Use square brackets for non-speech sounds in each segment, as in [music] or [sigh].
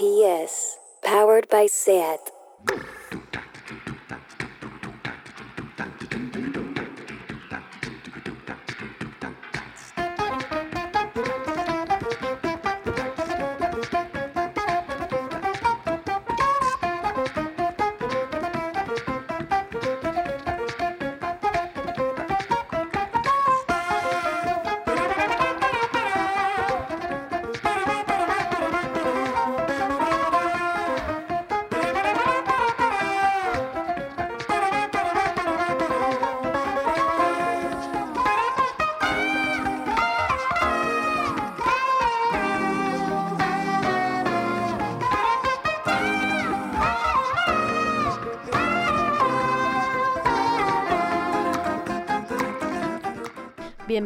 PS, powered by SAT.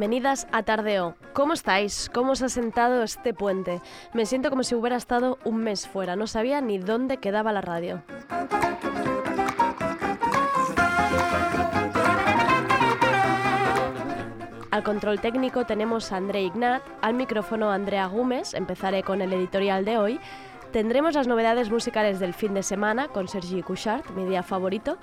Bienvenidas a Tardeo. ¿Cómo estáis? ¿Cómo os ha sentado este puente? Me siento como si hubiera estado un mes fuera, no sabía ni dónde quedaba la radio. Al control técnico tenemos a André Ignat, al micrófono Andrea Gómez, empezaré con el editorial de hoy, Tendremos las novedades musicales del fin de semana con Sergi Couchard, mi día favorito.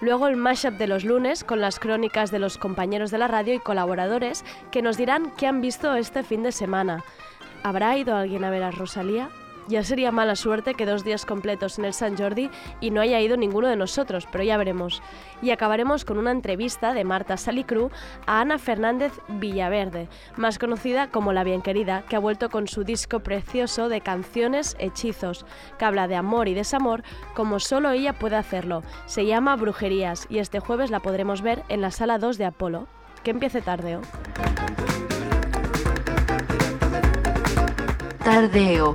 Luego el mashup de los lunes con las crónicas de los compañeros de la radio y colaboradores que nos dirán qué han visto este fin de semana. ¿Habrá ido alguien a ver a Rosalía? Ya sería mala suerte que dos días completos en el San Jordi y no haya ido ninguno de nosotros, pero ya veremos. Y acabaremos con una entrevista de Marta Salicru a Ana Fernández Villaverde, más conocida como La Bien Querida, que ha vuelto con su disco precioso de canciones hechizos, que habla de amor y desamor como solo ella puede hacerlo. Se llama Brujerías y este jueves la podremos ver en la sala 2 de Apolo. Que empiece tardeo. Tardeo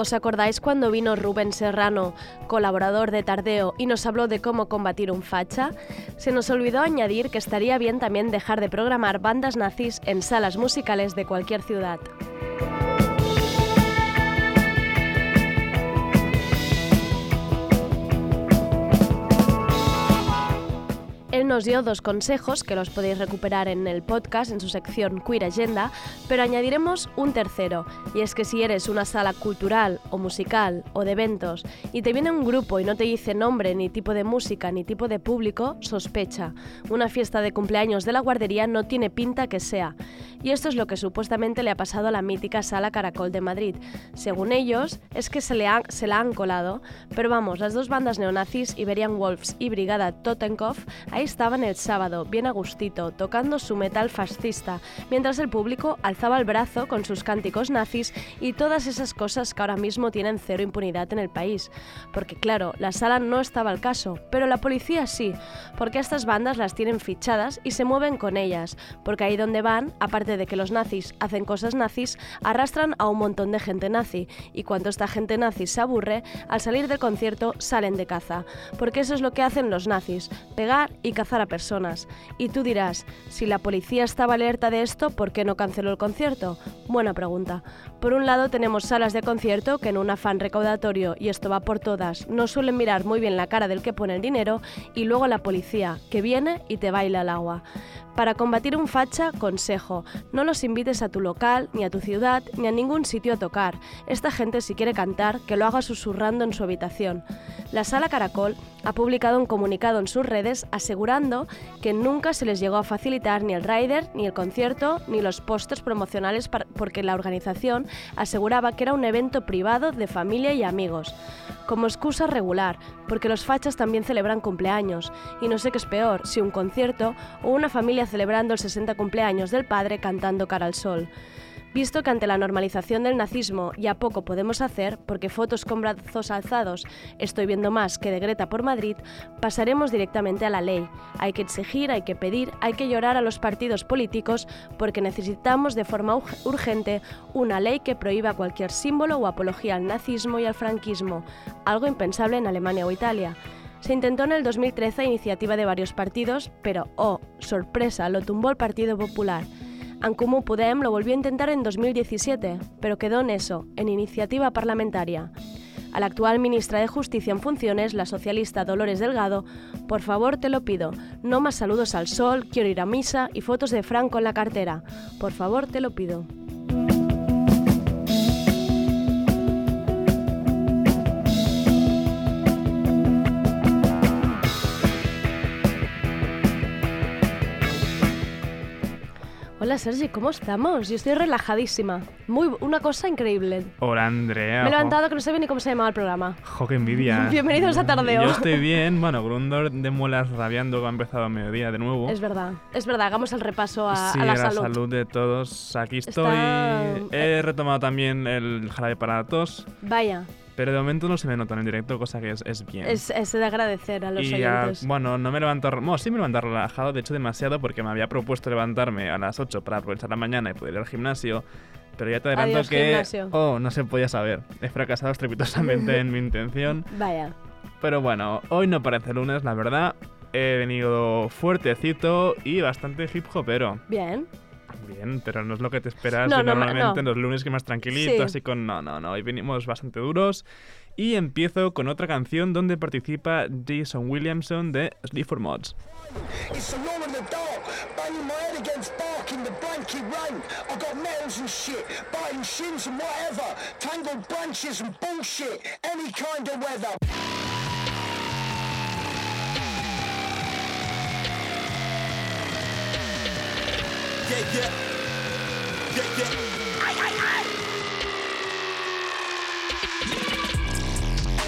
¿Os acordáis cuando vino Rubén Serrano, colaborador de Tardeo, y nos habló de cómo combatir un facha? Se nos olvidó añadir que estaría bien también dejar de programar bandas nazis en salas musicales de cualquier ciudad. Nos dio dos consejos que los podéis recuperar en el podcast, en su sección Queer Agenda, pero añadiremos un tercero, y es que si eres una sala cultural o musical o de eventos y te viene un grupo y no te dice nombre, ni tipo de música, ni tipo de público, sospecha. Una fiesta de cumpleaños de la guardería no tiene pinta que sea. Y esto es lo que supuestamente le ha pasado a la mítica sala Caracol de Madrid. Según ellos, es que se, le se la han colado, pero vamos, las dos bandas neonazis, Iberian Wolves y Brigada Totenkopf, Ahí estaban el sábado, bien a gustito, tocando su metal fascista, mientras el público alzaba el brazo con sus cánticos nazis y todas esas cosas que ahora mismo tienen cero impunidad en el país. Porque claro, la sala no estaba al caso, pero la policía sí, porque estas bandas las tienen fichadas y se mueven con ellas, porque ahí donde van, aparte de que los nazis hacen cosas nazis, arrastran a un montón de gente nazi, y cuando esta gente nazi se aburre, al salir del concierto salen de caza, porque eso es lo que hacen los nazis, pegar y cazar a personas. Y tú dirás, si la policía estaba alerta de esto, ¿por qué no canceló el concierto? Buena pregunta. Por un lado tenemos salas de concierto que en un afán recaudatorio, y esto va por todas, no suelen mirar muy bien la cara del que pone el dinero, y luego la policía, que viene y te baila al agua. Para combatir un facha, consejo, no los invites a tu local, ni a tu ciudad, ni a ningún sitio a tocar. Esta gente si quiere cantar, que lo haga susurrando en su habitación. La sala Caracol ha publicado un comunicado en sus redes asegurando que nunca se les llegó a facilitar ni el rider, ni el concierto, ni los postes promocionales porque la organización aseguraba que era un evento privado de familia y amigos. Como excusa regular, porque los fachas también celebran cumpleaños, y no sé qué es peor, si un concierto o una familia celebrando el 60 cumpleaños del padre cantando cara al sol. Visto que ante la normalización del nazismo ya poco podemos hacer, porque fotos con brazos alzados estoy viendo más que de Greta por Madrid, pasaremos directamente a la ley. Hay que exigir, hay que pedir, hay que llorar a los partidos políticos porque necesitamos de forma urgente una ley que prohíba cualquier símbolo o apología al nazismo y al franquismo, algo impensable en Alemania o Italia. Se intentó en el 2013 a iniciativa de varios partidos, pero, oh, sorpresa, lo tumbó el Partido Popular. En Comú Podem lo volvió a intentar en 2017, pero quedó en eso, en iniciativa parlamentaria. A la actual ministra de Justicia en funciones, la socialista Dolores Delgado, por favor te lo pido, no más saludos al sol, quiero ir a misa y fotos de Franco en la cartera. Por favor te lo pido. Hola Sergi, ¿cómo estamos? Yo estoy relajadísima. Muy, una cosa increíble. Hola Andrea. Me he levantado que no sé ni cómo se llamaba el programa. Jo, qué envidia. [laughs] Bienvenidos a Tardeo. Yo estoy [laughs] bien. Bueno, Grundor de muelas rabiando que ha empezado a mediodía de nuevo. Es verdad, es verdad. Hagamos el repaso a, sí, a la, la salud. salud de todos. Aquí estoy. He retomado también el jarabe para tos. Vaya. Pero de momento no se me nota en directo, cosa que es, es bien. Es, es, de agradecer a los y oyentes. A, bueno, no me levanto... Bueno, sí me levanto relajado, de hecho demasiado, porque me había propuesto levantarme a las 8 para aprovechar la mañana y poder ir al gimnasio. Pero ya te adelanto Adiós, que... Gimnasio. Oh, no se podía saber. He fracasado estrepitosamente en mi [laughs] intención. Vaya. Pero bueno, hoy no parece lunes, la verdad. He venido fuertecito y bastante hip hopero. Bien. Bien, pero no es lo que te esperas no, de no, normalmente no. en los lunes que más tranquilito, Sí. así con no, no, no. Hoy venimos bastante duros. Y empiezo con otra canción donde participa Jason Williamson de Sleep for Mods. Yeah, yeah. Yeah, yeah. Aye, aye, aye.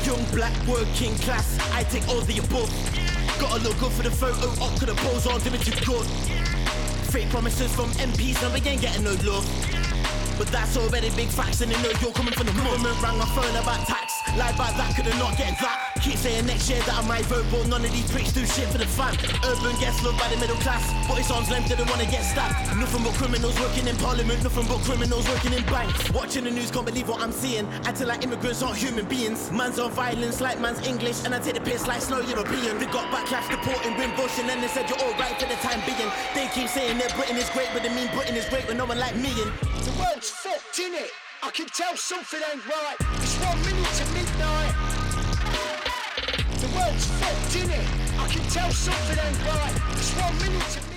Young black working class, I take all the above. Gotta look good for the photo, up to the pose on, do it too good. Fake promises from MPs, and we ain't getting no love. But that's already big facts, and they know you're coming from the government. Rang my phone about tax, lied about that, could've not get that. Keep saying next year that I might vote, but none of these pricks do shit for the fam. Urban gets loved by the middle class, but it's arm's length, didn't wanna get stabbed. Nothing but criminals working in parliament, nothing but criminals working in banks. Watching the news, can't believe what I'm seeing. Acting like immigrants aren't human beings. Man's on violence like man's English, and I take the piss like slow European. They got backlash deporting Wimbush, and then they said you're alright for the time being. They keep saying that Britain is great, but they mean Britain is great with no one like me. And The world's fucked, innit? I can tell something ain't right. It's one minute to midnight. The world's fucked, innit? I can tell something ain't right. It's one minute to midnight.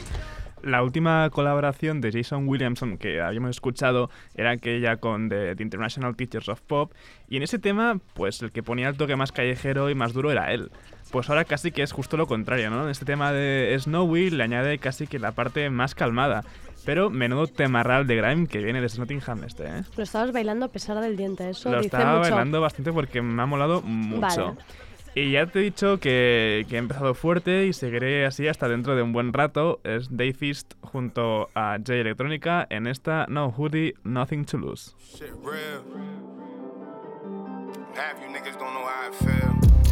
La última colaboración de Jason Williamson que habíamos escuchado era aquella con The, The International Teachers of Pop y en ese tema, pues el que ponía el toque más callejero y más duro era él. Pues ahora casi que es justo lo contrario, ¿no? En este tema de Snowy le añade casi que la parte más calmada. Pero menudo temarral de grime que viene desde Nottingham este, ¿eh? Lo estabas bailando a pesar del diente, eso Lo dice estaba mucho. bailando bastante porque me ha molado mucho. Vale. Y ya te he dicho que, que he empezado fuerte y seguiré así hasta dentro de un buen rato. Es Dayfist junto a J Electrónica en esta No Hoodie, Nothing to Lose. Shit real. Half you niggas don't know how I feel.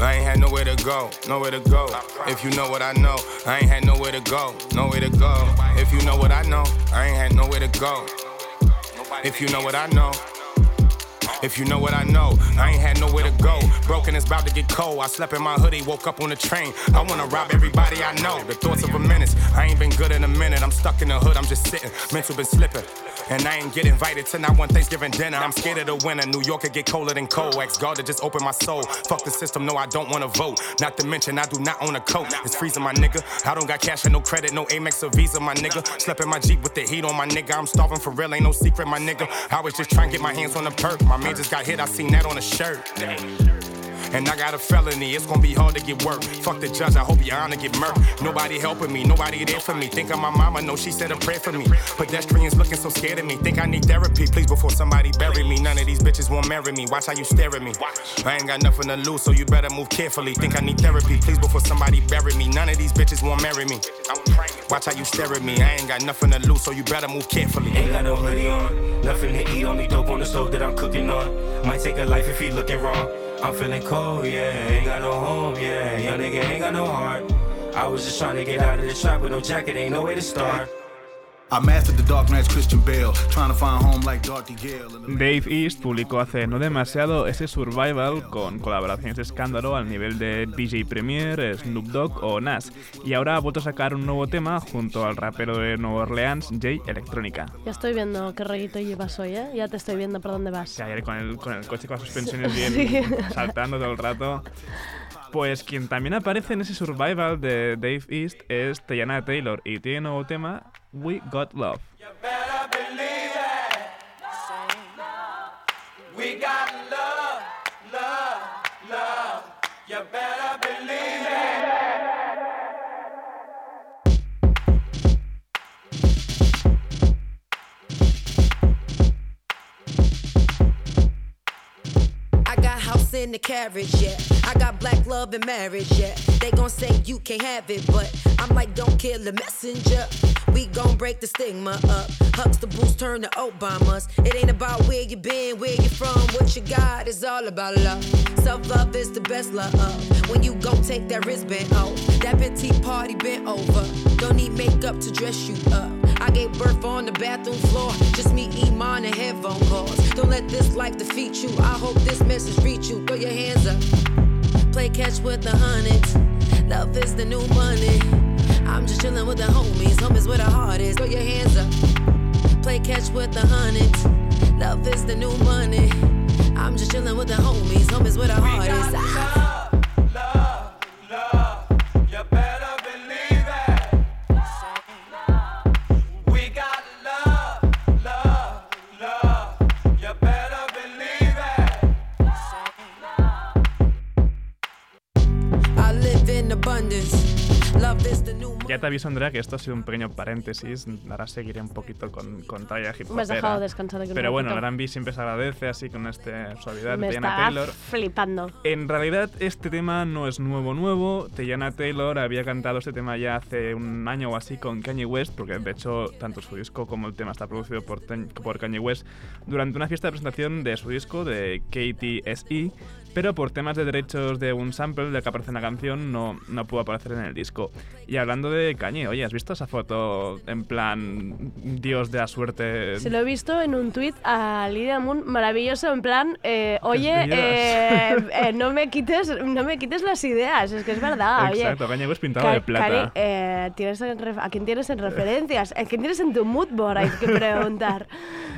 I ain't had nowhere to go, nowhere to go. If you know what I know, I ain't had nowhere to go, nowhere to go. If you know what I know, I ain't had nowhere to go. If you know what I know. If you know what I know, I ain't had nowhere to go. Broken is about to get cold. I slept in my hoodie, woke up on the train. I wanna rob everybody I know. The thoughts of a menace. I ain't been good in a minute. I'm stuck in the hood, I'm just sitting. Mental been slipping. And I ain't get invited to not one Thanksgiving dinner. I'm scared of the winter. New York could get colder than cold. Ex God to just open my soul. Fuck the system, no, I don't wanna vote. Not to mention, I do not own a coat. It's freezing, my nigga. I don't got cash and no credit, no Amex or Visa, my nigga. Slept in my Jeep with the heat on my nigga. I'm starving for real, ain't no secret, my nigga. I was just trying to get my hands on the perk. My man just got hit, I seen that on a shirt. And I got a felony, it's gonna be hard to get work. Fuck the judge, I hope your honor get murked. Nobody helping me, nobody there for me. Think of my mama, no, she said a prayer for me. Pedestrians looking so scared of me. Think I need therapy, please, before somebody bury me. None of these bitches won't marry me. Watch how you stare at me. I ain't got nothing to lose, so you better move carefully. Think I need therapy, please, before somebody bury me. None of these bitches won't marry me. Watch how you stare at me. I ain't got nothing to lose, so you better move carefully. Ain't got no hoodie on, nothing to eat, only dope on the stove that I'm cooking on. Might take a life if he looking wrong. I'm feeling cold, yeah, ain't got no home, yeah. Young nigga ain't got no heart. I was just trying to get out of the trap with no jacket, ain't no way to start. Dave East publicó hace no demasiado ese Survival con colaboraciones de escándalo al nivel de DJ Premier, Snoop Dogg o Nas, y ahora ha vuelto a sacar un nuevo tema junto al rapero de Nueva Orleans, Jay Electronica. Ya estoy viendo qué rollito llevas hoy, ¿eh? Ya te estoy viendo por dónde vas. Que ayer con el, con el coche con las suspensiones [laughs] bien Sí. saltando todo el rato. Pues quien también aparece en ese survival de Dave East es Teyana Taylor y tiene nuevo tema We Got Love. You better believe it. House in the carriage, yeah. I got black love and marriage, yeah. They gon' say you can't have it, but I'm like, don't kill the messenger. We gon' break the stigma up. Huxtables turn to Obamas. It ain't about where you been, where you from, what you got. It's all about love. Self love is the best love. When you gon' take that wristband off, that petite party bent over. Don't need makeup to dress you up. I gave birth on the bathroom floor. Just me, Iman, and headphone calls. Don't let this life defeat you. I hope this message reach you. Throw your hands up. Play catch with the hundreds. Love is the new money. I'm just chillin' with the homies. Homies where the heart is. Throw your hands up. Play catch with the hundreds. Love is the new money. I'm just chillin' with the homies. Homies where the heart is. Ah. Aviso, Andrea, que esto ha sido un pequeño paréntesis. Ahora seguiré un poquito con, con talla hip Me has dejado descansar aquí Pero bueno, ratito. R&B siempre se agradece así con este suavidad Me de está Taylor. flipando. En realidad este tema no es nuevo nuevo. Teyana Taylor había cantado este tema ya hace un año o así con Kanye West, porque de hecho tanto su disco como el tema está producido por, por Kanye West durante una fiesta de presentación de su disco de KTSE, pero por temas de derechos de un sample del que aparece en la canción no, no pudo aparecer en el disco. Y hablando de Kanye, oye, ¿has visto esa foto en plan Dios de la suerte? Se lo he visto en un tuit a Lidia Moon, maravilloso, en plan, eh, oye, eh, eh, no, me quites, no me quites las ideas, es que es verdad, oye. Exacto, Kanye West pintado Ca- de plata. Cari, eh, ¿tienes ¿A quién tienes en referencias? ¿A quién tienes en tu mood board? Hay que preguntar.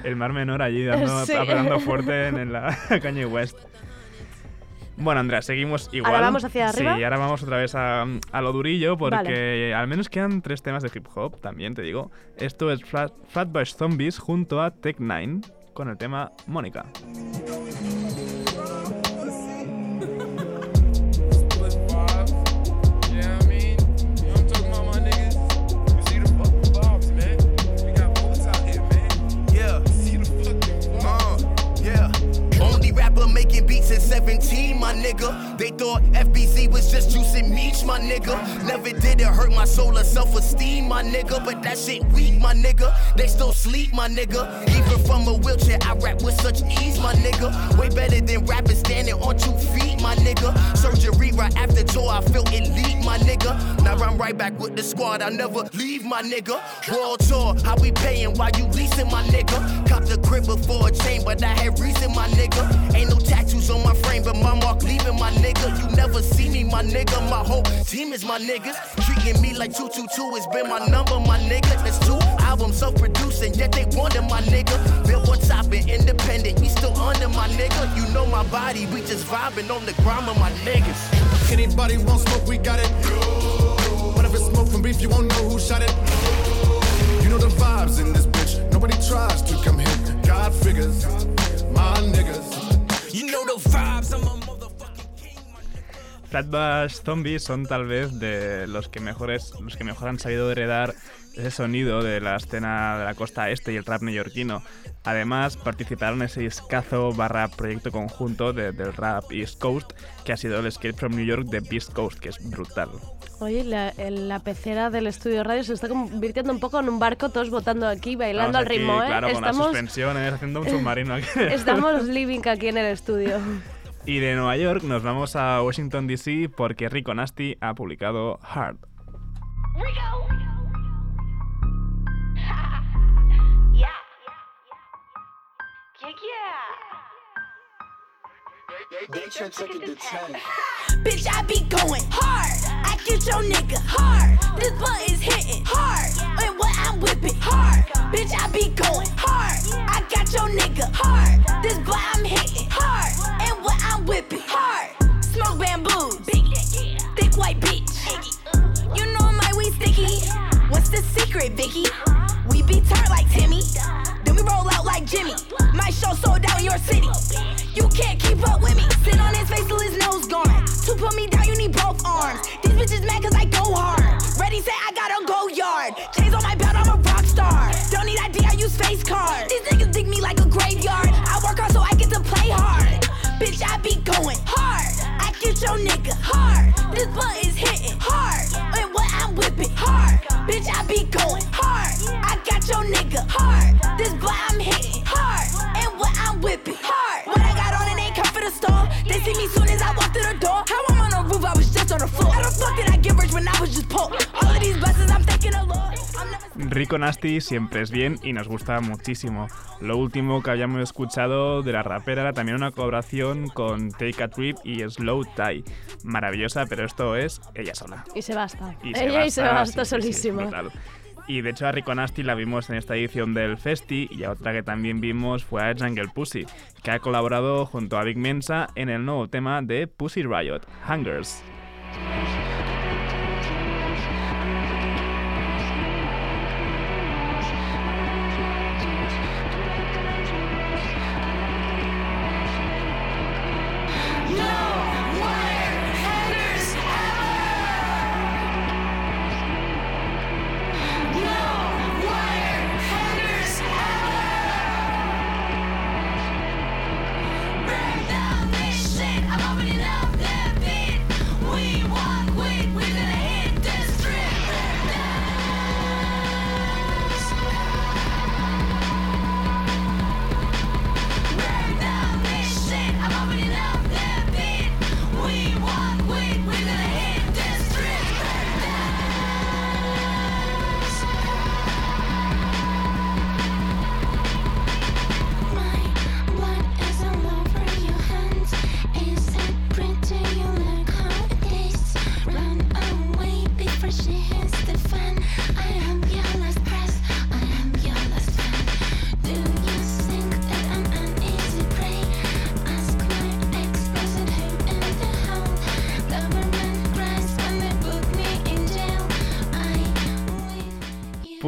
El mar menor allí dando, [laughs] Sí. fuerte en, en la Kanye West. Bueno, Andrea, seguimos igual. ¿Ahora vamos hacia arriba? Sí, ahora vamos otra vez a, a lo durillo porque Vale. al menos quedan tres temas de hip hop, también te digo. Esto es Flat, Flatbush Zombies junto a Tech Nine con el tema Mónica. Meat, my nigga. Never did it hurt my soul or self esteem, my nigga. But that shit weak, my nigga. They still sleep, my nigga. Even from a wheelchair, I rap with such ease, my nigga. Way better than rapping standing on two feet, my nigga. Surgery right after tour, I feel elite, my nigga. Now I'm right back with the squad, I never leave, my nigga. World tour, how we paying while you leasing, my nigga. Cop the crib before a chain, but I had reason, my nigga. Ain't no tattoos on my frame, but my mark leaving, my nigga. You never see me, my nigga. My whole team is my niggas. Treating me like 222 has been my number, my nigga. That's two albums self-producing, yet they wanted my nigga. Built on top and independent, we still under my nigga. You know my body, we just vibing on the ground of my niggas. Anybody want smoke, we got it. Whatever smoke from beef, you won't know who shot it. You know the vibes in this bitch. Nobody tries to come hit. God figures, my niggas. You know the vibes, I'm a. Flatbush Zombies son tal vez de los que mejores, los que mejor han sabido heredar ese sonido de la escena de la costa este y el rap neoyorquino. Además, participaron en ese escazo barra proyecto conjunto de- del rap East Coast, que ha sido el Escape from New York de Beast Coast, que es brutal. Oye, la, la pecera del estudio radio se está convirtiendo un poco en un barco, todos votando aquí, bailando Estamos al ritmo, aquí, ¿eh? Claro, con las estamos, suspensiones, haciendo un submarino aquí. [laughs] estamos living aquí en el estudio. Y de Nueva York nos vamos a Washington DC porque Rico Nasty ha publicado Hard. They try to take it to 10. [laughs] Bitch, I be going hard. I get your nigga hard. This blunt is hitting hard. And what I'm whipping hard. Bitch, I be going hard. I got your nigga hard. This blunt I'm hitting hard. And what I'm whipping hard. Smoke bamboos. Thick white bitch. You know my weed sticky. What's the secret, Vicky? We be turned like Timmy. Jimmy. My show sold out in your city. You can't keep up with me. Sit on his face till his nose gone. To put me down, you need both arms. These bitches mad cause I go hard. Ready, say I gotta go yard. Chains on my belt, I'm a rock star. Don't need ID, I use face card. These niggas dig me like a graveyard. I work hard so I get to play hard. Bitch, I be going hard. I get your nigga hard. This blunt is hitting hard. And what I'm whipping hard. Bitch, I be going hard. I got your nigga hard. Rico Nasty siempre es bien y nos gusta muchísimo. Lo último que habíamos escuchado de la rapera era también una colaboración con Take a Trip y Slow Tie. Maravillosa, pero esto es ella sola. Y se basta. Y Ella y se basta sí, sí, solísima. Y de hecho a Rico Nasty la vimos en esta edición del Festi y a otra que también vimos fue a Jungle Pussy, que ha colaborado junto a Big Mensa en el nuevo tema de Pussy Riot, Hungers.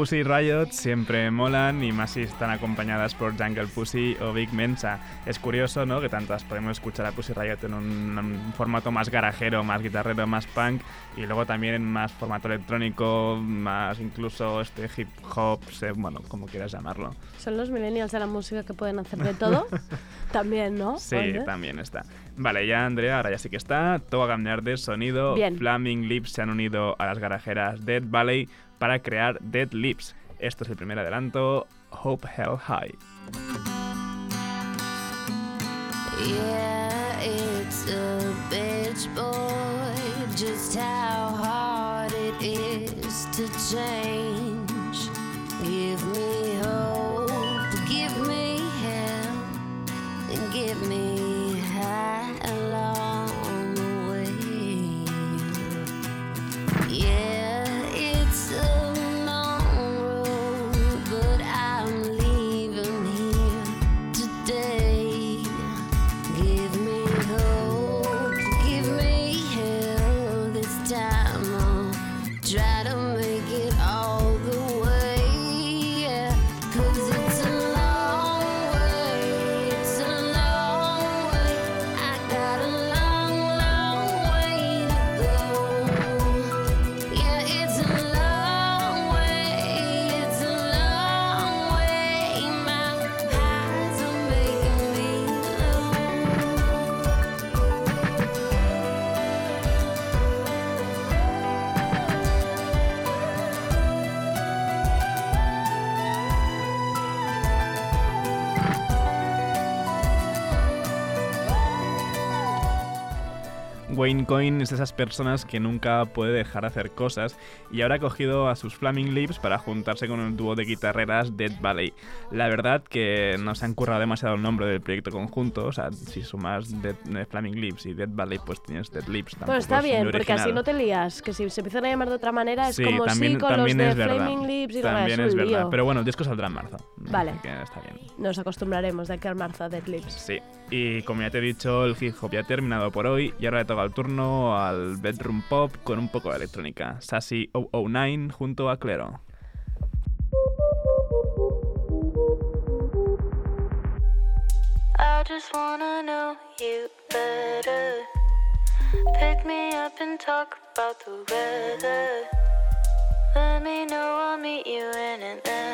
Pussy Riot siempre molan y más si están acompañadas por Jungle Pussy o Big Mensa. Es curioso, ¿no? Que tantas podemos escuchar a Pussy Riot en un, un formato más garajero, más guitarrero, más punk y luego también en más formato electrónico, más incluso este hip hop, bueno, como quieras llamarlo. Son los millennials de la música que pueden hacer de todo. [laughs] También, ¿no? Sí, Oye. también está. Vale, ya Andrea, ahora ya sí que está. Todo va a cambiar de sonido. Bien. Flaming Lips se han unido a las garajeras Dead Valley para crear Dead Lips. Esto es el primer adelanto, Hope Hell High. Coyne es de esas personas que nunca puede dejar de hacer cosas y ahora ha cogido a sus Flaming Lips para juntarse con el dúo de guitarreras Dead Valley. La verdad que no se han currado demasiado el nombre del proyecto conjunto, o sea, si sumas Dead, eh, Flaming Lips y Dead Valley, pues tienes Dead Lips. Tampoco está es bien, porque así no te lías. Que si se empiezan a llamar de otra manera es Sí, como también, sí con los de. Flaming Lips y También es es verdad. Pero bueno, el disco saldrá en marzo. Vale. Así que está bien. Nos acostumbraremos de aquí al marzo a Dead Lips. Sí, y como ya te he dicho, el hip hop ya ha terminado por hoy y ahora le toca el turno al bedroom pop con un poco de electrónica. Sassy 009 junto a Clero. I just wanna know you better. Pick me up and talk about the weather. Let me know I'll meet you in Atlanta.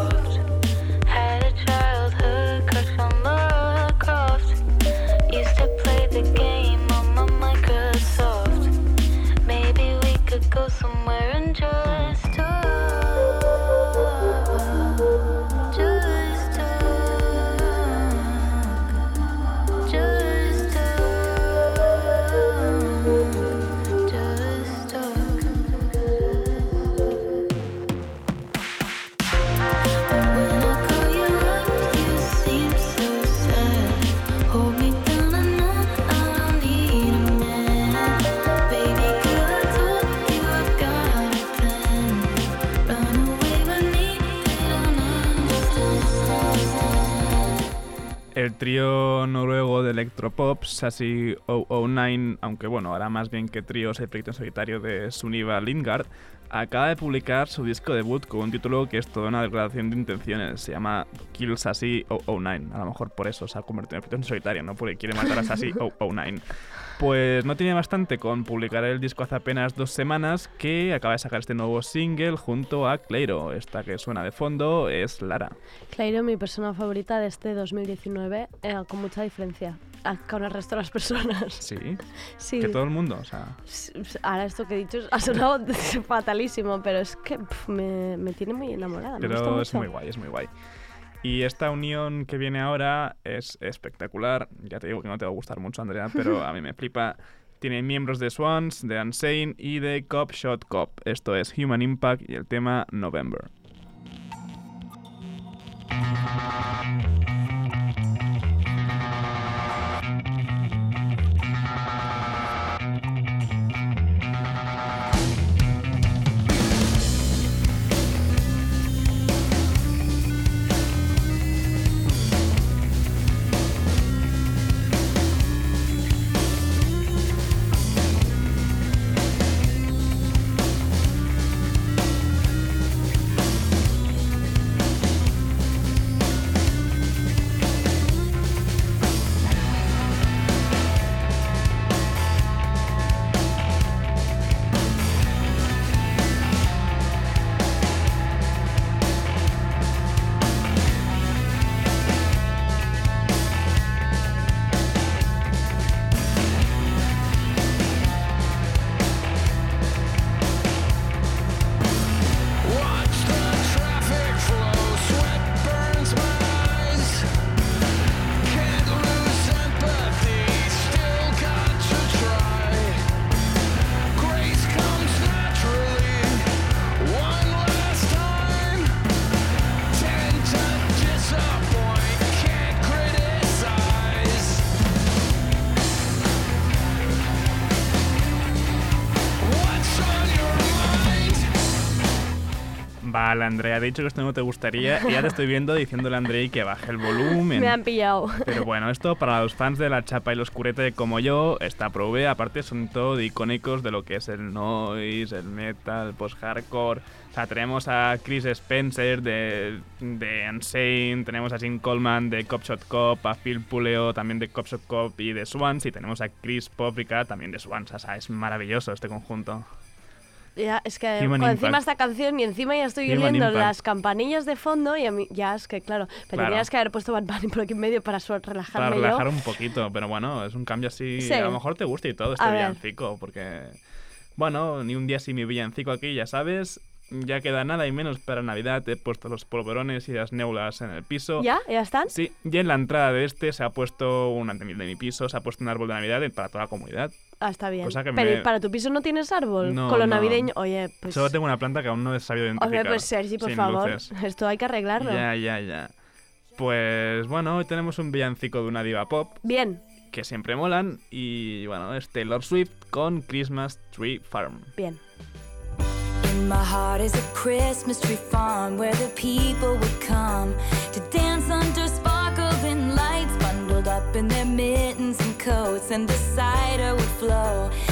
El trío noruego de electropop, Sassy 009, aunque bueno, ahora más bien que trío es el proyecto en solitario de Suniva Lindgard, acaba de publicar su disco debut con un título que es toda una declaración de intenciones. Se llama Kill Sassy 009. A lo mejor por eso se ha convertido en proyecto en solitario, no porque quiere matar a Sassy [laughs] 009. Pues no tiene bastante con publicar el disco hace apenas dos semanas que acaba de sacar este nuevo single junto a Cleiro. Esta que suena de fondo es Lara. Clairo, mi persona favorita de este 2019, eh, con mucha diferencia a- con el resto de las personas. Sí. [laughs] Sí. Que todo el mundo, o sea. Ahora esto que he dicho ha sonado [laughs] fatalísimo, pero es que me, me tiene muy enamorada. me gusta Pero es muy guay, es muy guay. Y esta unión que viene ahora es espectacular. Ya te digo que no te va a gustar mucho, Andrea, [laughs] pero a mí me flipa. Tiene miembros de Swans, de Unsane y de Cop Shot Cop. Esto es Human Impact y el tema November. Vale, Andrea, he dicho que esto no te gustaría y ya te estoy viendo diciéndole a Andrei que baje el volumen. Me han pillado. Pero bueno, esto para los fans de la chapa y los curete como yo está prove. Aparte son todo icónicos de lo que es el noise, el metal, el post-hardcore. O sea, tenemos a Chris Spencer de, de Unsane, tenemos a Jim Coleman de Cop Shot Cop, a Phil Puleo también de Cop Shot Cop y de Swans, y tenemos a Chris Poprica también de Swans. O sea, es maravilloso este conjunto. Ya, es que Human encima Impact. esta canción y encima ya estoy Human oyendo Impact. las campanillas de fondo y a mí ya es que claro, pero Claro. tenías que haber puesto Bad Bunny por aquí en medio para su- relajarme Para yo. relajar un poquito, pero bueno, es un cambio así. Sí. A lo mejor te gusta y todo este A ver. villancico, porque. Bueno, ni un día sin mi villancico aquí, ya sabes. Ya queda nada y menos para Navidad. He puesto los polvorones y las neulas en el piso. ¿Ya? ¿Ya están? Sí, y en la entrada de este se ha puesto, una, de mi de mi piso, se ha puesto un árbol de Navidad para toda la comunidad. Ah, está bien. Cosa que Pero me- ¿y para tu piso no tienes árbol? No, Con lo no. navideño. Oye, pues. Solo tengo una planta que aún no he sabido identificar. Hombre, pues Sergi, por sin favor. luces. Esto hay que arreglarlo. Ya, ya, ya. Pues bueno, hoy tenemos un villancico de una diva pop Bien, que siempre molan y bueno, es Taylor Swift con Christmas Tree Farm. bien. In my heart is a Christmas tree farm where the people would come to dance under sparkling lights, bundled up in their mittens and coats, and the cider would flow.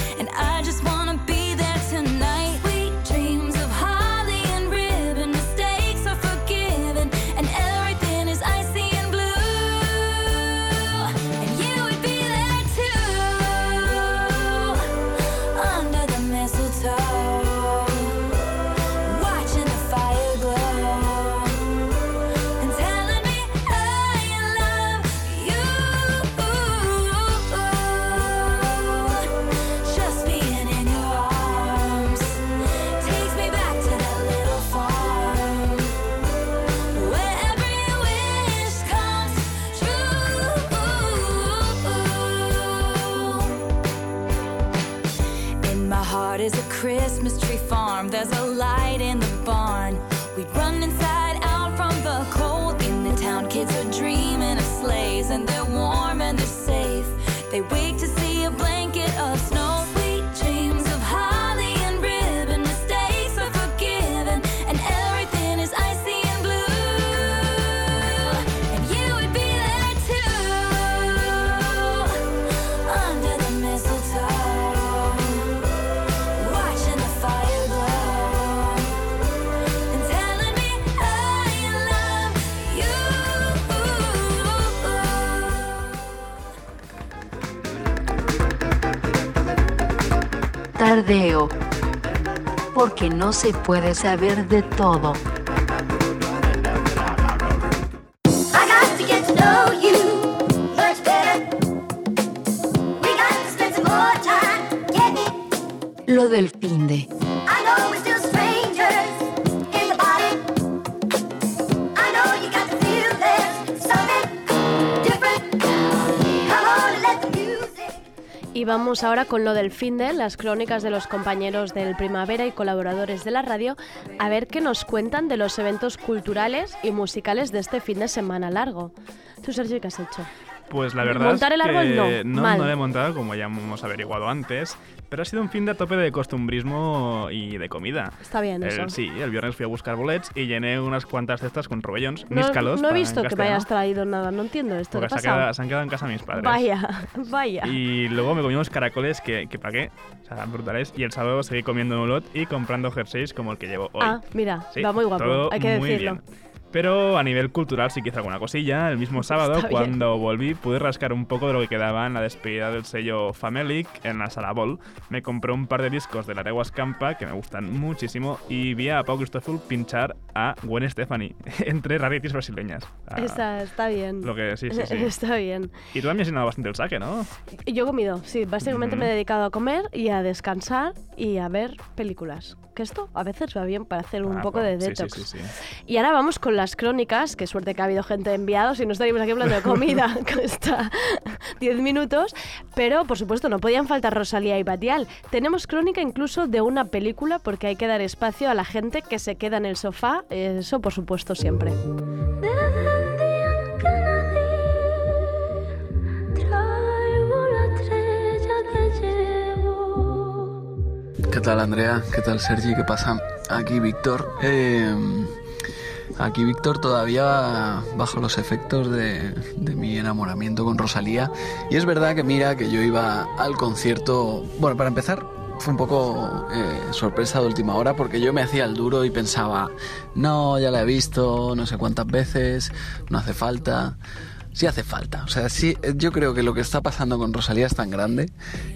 Porque no se puede saber de todo. I got ahora con lo del fin de las crónicas de los compañeros del Primavera y colaboradores de la radio, a ver qué nos cuentan de los eventos culturales y musicales de este fin de semana largo. Tú, Sergio, ¿qué has hecho? Pues la verdad ¿Montar el árbol? que No, no lo he montado como ya hemos averiguado antes, pero ha sido un fin de tope de costumbrismo y de comida. Está bien El- eso. sí, el viernes fui a buscar bolets y llené unas cuantas cestas con rovellons, No, níscalos. no he visto que me hayas traído nada, no entiendo esto. ¿Qué Porque ha se, quedado- han quedado en casa mis padres. Vaya, [laughs] vaya. Y luego me comí unos caracoles que, que para qué, o sea, brutales. Y el sábado seguí comiendo un lot y comprando jerseys como el que llevo hoy. Ah, mira, Sí, va muy guapo, hay que decirlo. bien. Pero a nivel cultural sí que hice alguna cosilla. El mismo [laughs] sábado, Está bien. cuando volví, pude rascar un poco de lo que quedaba en la despedida del sello Famelic en la sala Ball. Me compré un par de discos de la Reguas Campa que me gustan muchísimo y vi a Pau Cristoful pinchar a Gwen Stefani [laughs] entre rarities brasileñas. Ah, Está, está bien. Lo que sí, sí, sí. [laughs] está bien. Y tú también has llenado bastante el saque, ¿no? Yo he comido, sí. Básicamente Ujú. me he dedicado a comer y a descansar y a ver películas. Que esto a veces va bien para hacer un Ah, poco bueno, de sí, sí, detox. sí, sí. Y ahora vamos con las crónicas. Qué suerte que ha habido gente de enviados y no estaríamos aquí hablando de comida [laughs] que está 10 minutos. Pero, por supuesto, no podían faltar Rosalía y Batial. Tenemos crónica incluso de una película porque hay que dar espacio a la gente que se queda en el sofá. Eso, por supuesto, siempre. ¿Qué tal Andrea? ¿Qué tal Sergi? ¿Qué pasa? Aquí Víctor. Eh, aquí Víctor todavía bajo los efectos de, mi enamoramiento con Rosalía. Y es verdad que mira que yo iba al concierto... Bueno, para empezar fue un poco eh, sorpresa de última hora porque yo me hacía el duro y pensaba, no, ya la he visto no sé cuántas veces, no hace falta. sí hace falta. O sea, sí, yo creo que lo que está pasando con Rosalía es tan grande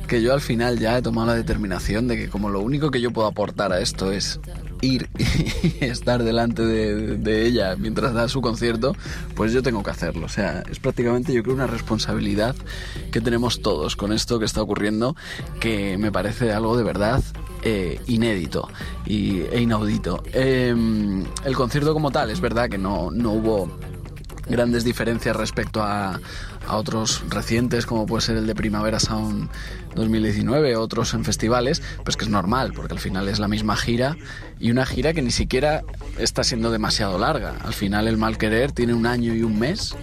que yo al final ya he tomado la determinación de que como lo único que yo puedo aportar a esto es ir [laughs] y estar delante de, ella mientras da su concierto, pues yo tengo que hacerlo. O sea, es prácticamente yo creo una responsabilidad que tenemos todos con esto que está ocurriendo, que me parece algo de verdad eh, inédito y, e inaudito. Eh, el concierto como tal, es verdad que no, no hubo grandes diferencias respecto a, a otros recientes como puede ser el de Primavera Sound 2019 otros en festivales pues que es normal porque al final es la misma gira y una gira que ni siquiera está siendo demasiado larga. Al final el mal querer tiene un año y un mes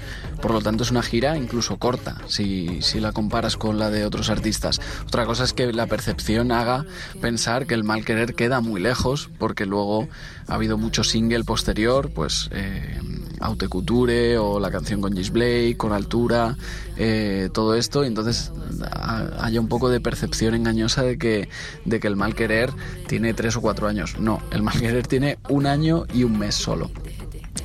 por lo tanto es una gira incluso corta si, si la comparas con la de otros artistas. Otra cosa es que la percepción haga pensar que el mal querer queda muy lejos porque luego ha habido mucho single posterior pues eh, Haute Couture o la canción con Gis Blake, con Altura, eh, todo esto, y entonces ha- haya un poco de percepción engañosa de que, de que el mal querer tiene tres o cuatro años. No, el mal querer tiene un año y un mes solo.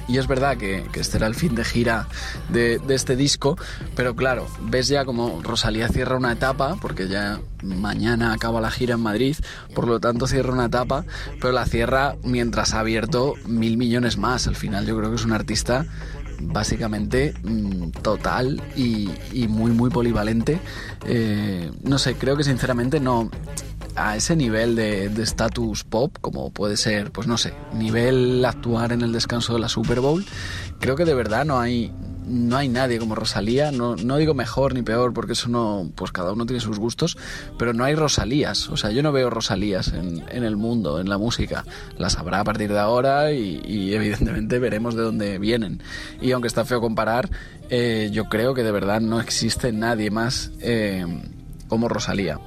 Y es verdad que, que este era el fin de gira de, de este disco, pero claro, ves ya como Rosalía cierra una etapa, porque ya mañana acaba la gira en Madrid, por lo tanto cierra una etapa, pero la cierra mientras ha abierto mil millones más. Al final yo creo que es un artista básicamente mm, total y, y muy muy polivalente. Eh, no sé, creo que sinceramente no a ese nivel de estatus pop, como puede ser, pues no sé, nivel actuar en el descanso de la Super Bowl, creo que de verdad no hay no hay nadie como Rosalía, no, no digo mejor ni peor, porque eso no, pues cada uno tiene sus gustos, pero no hay Rosalías, o sea, yo no veo Rosalías en, en el mundo, en la música, las habrá a partir de ahora y, y evidentemente veremos de dónde vienen. Y aunque está feo comparar, eh, yo creo que de verdad no existe nadie más eh, como Rosalía.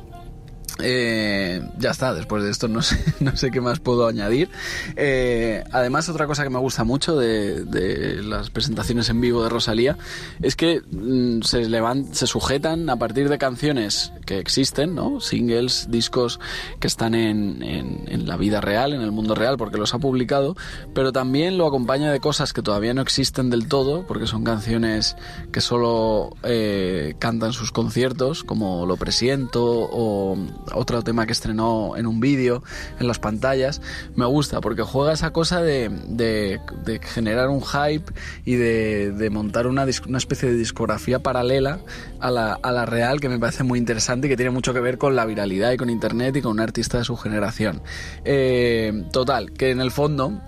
Eh, ya está, después de esto no sé, [laughs] no sé qué más puedo añadir. Eh, además, otra cosa que me gusta mucho de, de las presentaciones en vivo de Rosalía es que mm, se, se sujetan a partir de canciones que existen, ¿no? singles, discos que están en, en- la vida real, en el mundo real, porque los ha publicado, pero también lo acompaña de cosas que todavía no existen del todo, porque son canciones que solo eh, cantan sus conciertos, como Lo Presiento o otro tema que estrenó en un vídeo, en las pantallas. Me gusta porque juega esa cosa de, de- generar un hype y de, de montar una, una especie de discografía paralela a la, a la real que me parece muy interesante y que tiene mucho que ver con la viralidad y con internet y con un artista de su generación. Eh, total, que en el fondo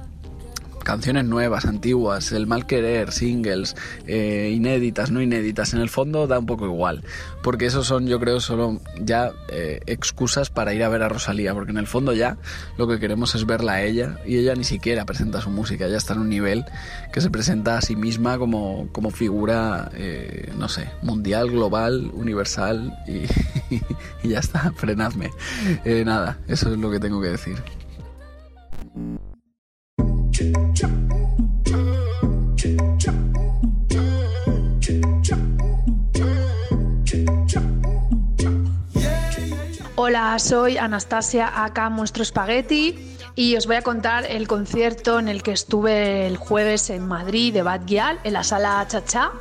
canciones nuevas, antiguas, el mal querer, singles, eh, inéditas, no inéditas, en el fondo da un poco igual, porque eso son yo creo solo ya eh, excusas para ir a ver a Rosalía, porque en el fondo ya lo que queremos es verla a ella y ella ni siquiera presenta su música, ya está en un nivel que se presenta a sí misma como, como figura, eh, no sé, mundial, global, universal y, [laughs] y ya está, frenadme. Eh, nada, eso es lo que tengo que decir. Hola, soy Anastasia acá Monstruo Spaghetti y os voy a contar el concierto en el que estuve el jueves en Madrid de Bad en la sala Chacha.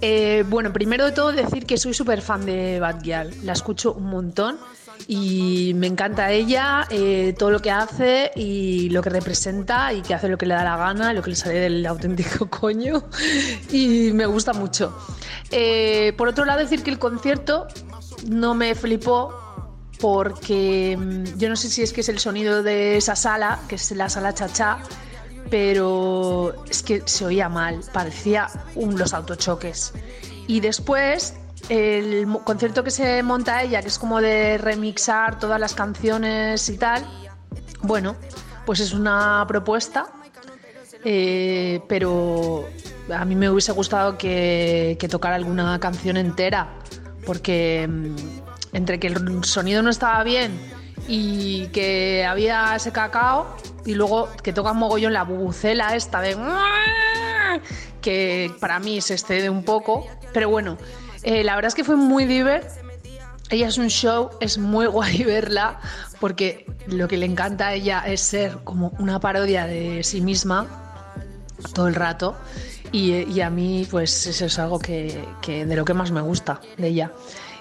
Eh, bueno, primero de todo decir que soy súper fan de Bad la escucho un montón y me encanta ella, eh, todo lo que hace y lo que representa y que hace lo que le da la gana, lo que le sale del auténtico [laughs] coño y me gusta mucho. Eh, por otro lado, decir que el concierto no me flipó porque mm, yo no sé si es que es el sonido de esa sala, que es la sala Chachá, pero es que se oía mal, parecía los autochoques. Y después el concierto que se monta ella, que es como de remixar todas las canciones y tal, bueno, pues es una propuesta, eh, pero a mí me hubiese gustado que, que tocara alguna canción entera, porque mm, entre que el sonido no estaba bien y que había ese cacao y luego que toca mogollón la bubucela esta de que para mí se excede un poco, pero bueno, eh, la verdad es que fue muy diver. Ella es un show, es muy [laughs] guay verla porque lo que le encanta a ella es ser como una parodia de sí misma todo el rato y, a mí pues eso es algo que, de lo que más me gusta de ella.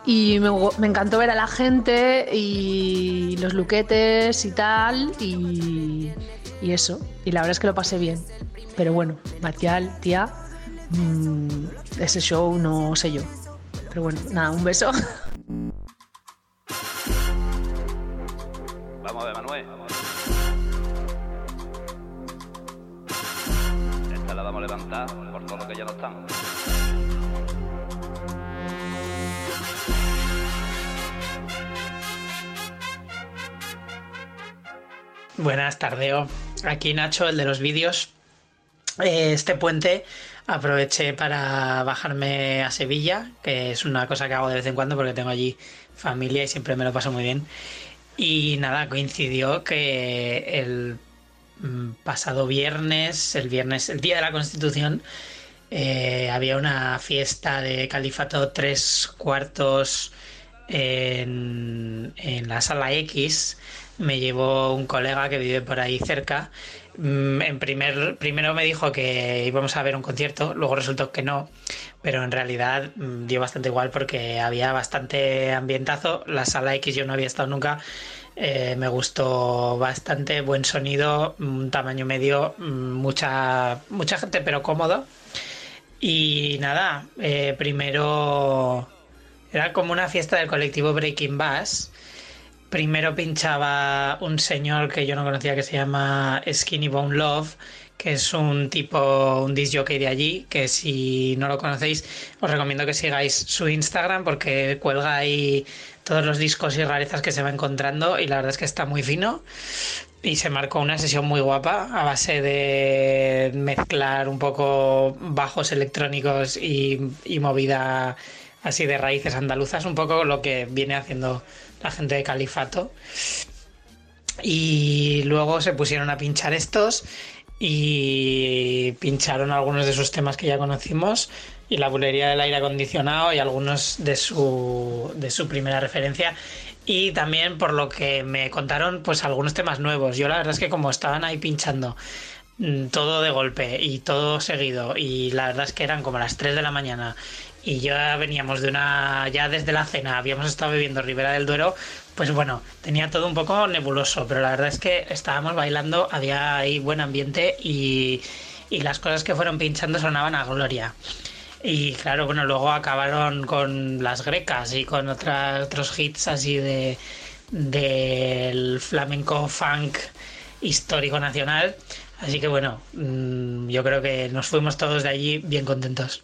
Y me, encantó ver a la gente y los luquetes y tal y, eso. Y la verdad es que lo pasé bien. Pero bueno, Batial, tía, mm, ese show no sé yo. Pero bueno, nada, un beso. Vamos a ver, Manuel. Esta la vamos a levantar por todo lo que ya no están. Buenas tardes, aquí Nacho, el de los vídeos. Eh, Este puente aproveché para bajarme a Sevilla, que es una cosa que hago de vez en cuando porque tengo allí familia y siempre me lo paso muy bien. Y nada, coincidió que el mm, pasado viernes, el viernes, el día de la Constitución, eh, había una fiesta de Califato tres cuartos en, en la sala X. Me llevó un colega que vive por ahí cerca. Mm, En primer, primero me dijo que íbamos a ver un concierto, luego resultó que no, pero en realidad mm, dio bastante igual porque había bastante ambientazo. La sala X yo no había estado nunca. Eh, me gustó bastante, buen sonido, un tamaño medio, mm, mucha, mucha gente pero cómodo. Y nada, eh, primero era como una fiesta del colectivo Breaking Bass. Primero pinchaba un señor que yo no conocía que se llama Skinny Bone Love, que es un tipo, un disc jockey de allí, que si no lo conocéis os recomiendo que sigáis su Instagram porque cuelga ahí todos los discos y rarezas que se va encontrando y la verdad es que está muy fino y se marcó una sesión muy guapa a base de mezclar un poco bajos electrónicos y, y movida así de raíces andaluzas, un poco lo que viene haciendo la gente de Califato. Y luego se pusieron a pinchar estos y pincharon algunos de sus temas que ya conocimos y la bulería del aire acondicionado y algunos de su, de su primera referencia y también por lo que me contaron pues algunos temas nuevos yo la verdad es que como estaban ahí pinchando mm, todo de golpe y todo seguido y la verdad es que eran como las 3 de la mañana y ya veníamos de una ya desde la cena habíamos estado bebiendo Ribera del Duero pues bueno tenía todo un poco nebuloso pero la verdad es que estábamos bailando había ahí buen ambiente y, y las cosas que fueron pinchando sonaban a gloria y claro, bueno, luego acabaron con las grecas y con otra- otros hits así de del flamenco funk histórico nacional. Así que bueno, mm, yo creo que nos fuimos todos de allí bien contentos.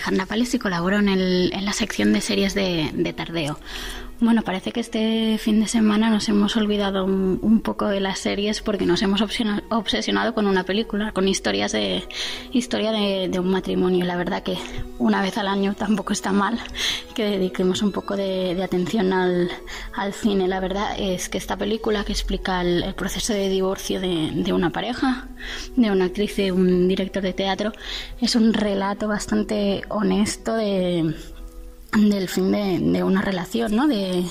Alejandra Pales y colaboro en, el- en la sección de series de, de Tardeo. Bueno, parece que este fin de semana nos hemos olvidado un, un poco de las series porque nos hemos obsesiona- obsesionado con una película, con historias de historia de, de un matrimonio. La verdad que una vez al año tampoco está mal que dediquemos un poco de, de atención al, al cine. La verdad es que esta película que explica el, el proceso de divorcio de, de una pareja, de una actriz y un director de teatro, es un relato bastante honesto de del fin de, una relación, ¿no? De,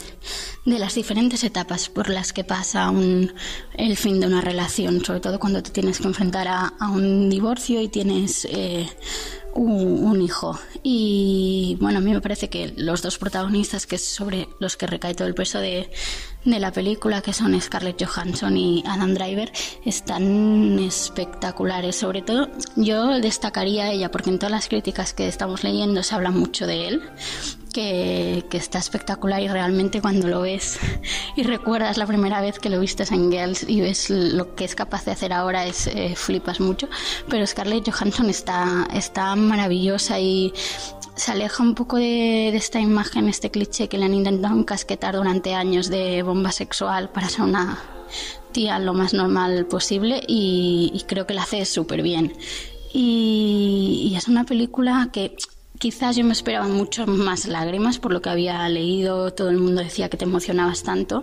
las diferentes etapas por las que pasa un, el fin de una relación, sobre todo cuando te tienes que enfrentar a, a un divorcio y tienes eh, un, un hijo. Y bueno, a mí me parece que los dos protagonistas, que es sobre los que recae todo el peso de, de la película, que son Scarlett Johansson y Adam Driver, están espectaculares. Sobre todo, yo destacaría a ella, porque en todas las críticas que estamos leyendo se habla mucho de él, que, que está espectacular y realmente cuando lo ves [laughs] y recuerdas la primera vez que lo viste en Girls y ves lo que es capaz de hacer ahora, es eh, flipas mucho. Pero Scarlett Johansson está, está maravillosa y se aleja un poco de, esta imagen, este cliché que le han intentado encasquetar durante años de bomba sexual para ser una tía lo más normal posible y, y creo que la hace súper bien. Y, y es una película que quizás yo me esperaba mucho más lágrimas por lo que había leído, todo el mundo decía que te emocionabas tanto.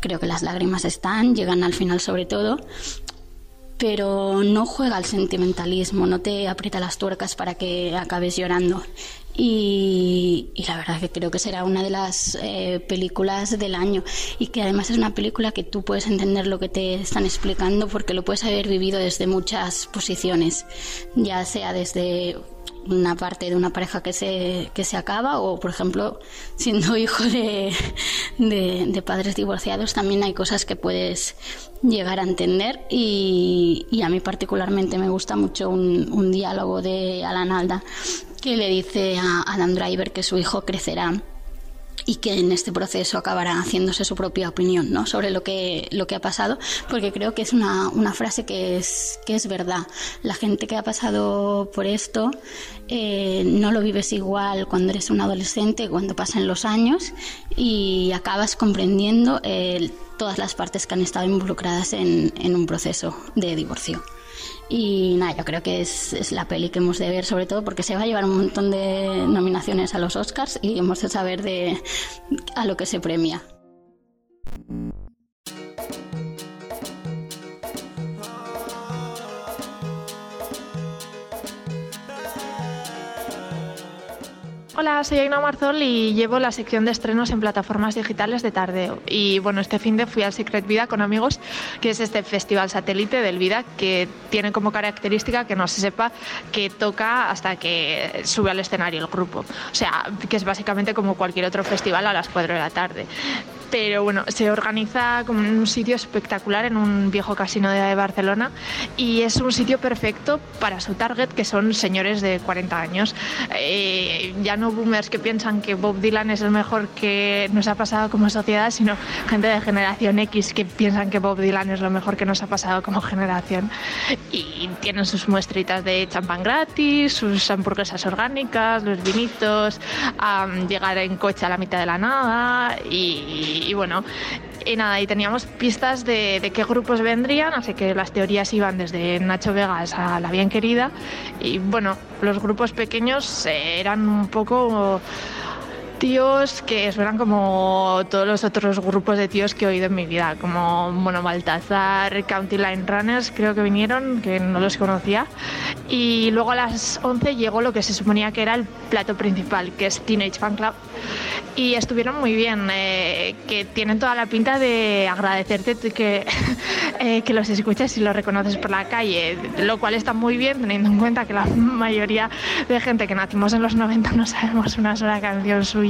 Creo que las lágrimas están, llegan al final sobre todo. Pero no juega al sentimentalismo, no te aprieta las tuercas para que acabes llorando. Y, la verdad que creo que será una de las eh, películas del año y que además es una película que tú puedes entender lo que te están explicando porque lo puedes haber vivido desde muchas posiciones, ya sea desde una parte de una pareja que se, que se acaba o, por ejemplo, siendo hijo de, de padres divorciados, también hay cosas que puedes llegar a entender y, y a mí particularmente me gusta mucho un, un diálogo de Alan Alda que le dice a Adam Driver que su hijo crecerá y que en este proceso acabará haciéndose su propia opinión ¿no? sobre lo que, lo que ha pasado, porque creo que es una, una frase que es, que es verdad. La gente que ha pasado por esto eh, no lo vives igual cuando eres un adolescente, cuando pasan los años y acabas comprendiendo eh, todas las partes que han estado involucradas en, en un proceso de divorcio. Y nada, yo creo que es, es, la peli que hemos de ver, sobre todo porque se va a llevar un montón de nominaciones a los Oscars y hemos de saber de a lo que se premia. Hola, soy Aina Marzol y llevo la sección de estrenos en plataformas digitales de Tardeo. Y bueno, este fin de fui al Secret Vida con amigos, que es este festival satélite del Vida que tiene como característica que no se sepa que toca hasta que sube al escenario el grupo. O sea, que es básicamente como cualquier otro festival a las 4 de la tarde. Pero bueno, se organiza como en un sitio espectacular, en un viejo casino de Barcelona, y es un sitio perfecto para su target, que son señores de 40 años. Eh, ya no boomers que piensan que Bob Dylan es el mejor que nos ha pasado como sociedad, sino gente de generación X que piensan que Bob Dylan es lo mejor que nos ha pasado como generación. Y tienen sus muestritas de champán gratis, sus hamburguesas orgánicas, los vinitos, um, llegar en coche a la mitad de la nada y y, bueno, y nada, y teníamos pistas de, de, qué grupos vendrían, así que las teorías iban desde Nacho Vegas a La Bien Querida, y bueno, los grupos pequeños eran un poco tíos que suenan como todos los otros grupos de tíos que he oído en mi vida, como bueno, Baltazar, County Line Runners, creo que vinieron, que no los conocía. Y luego a las 11 llegó lo que se suponía que era el plato principal, que es Teenage Fan Club. Y estuvieron muy bien, eh, que tienen toda la pinta de agradecerte que, [laughs] eh, que los escuches y los reconoces por la calle, lo cual está muy bien teniendo en cuenta que la mayoría de gente que nacimos en los 90 no sabemos una sola canción suya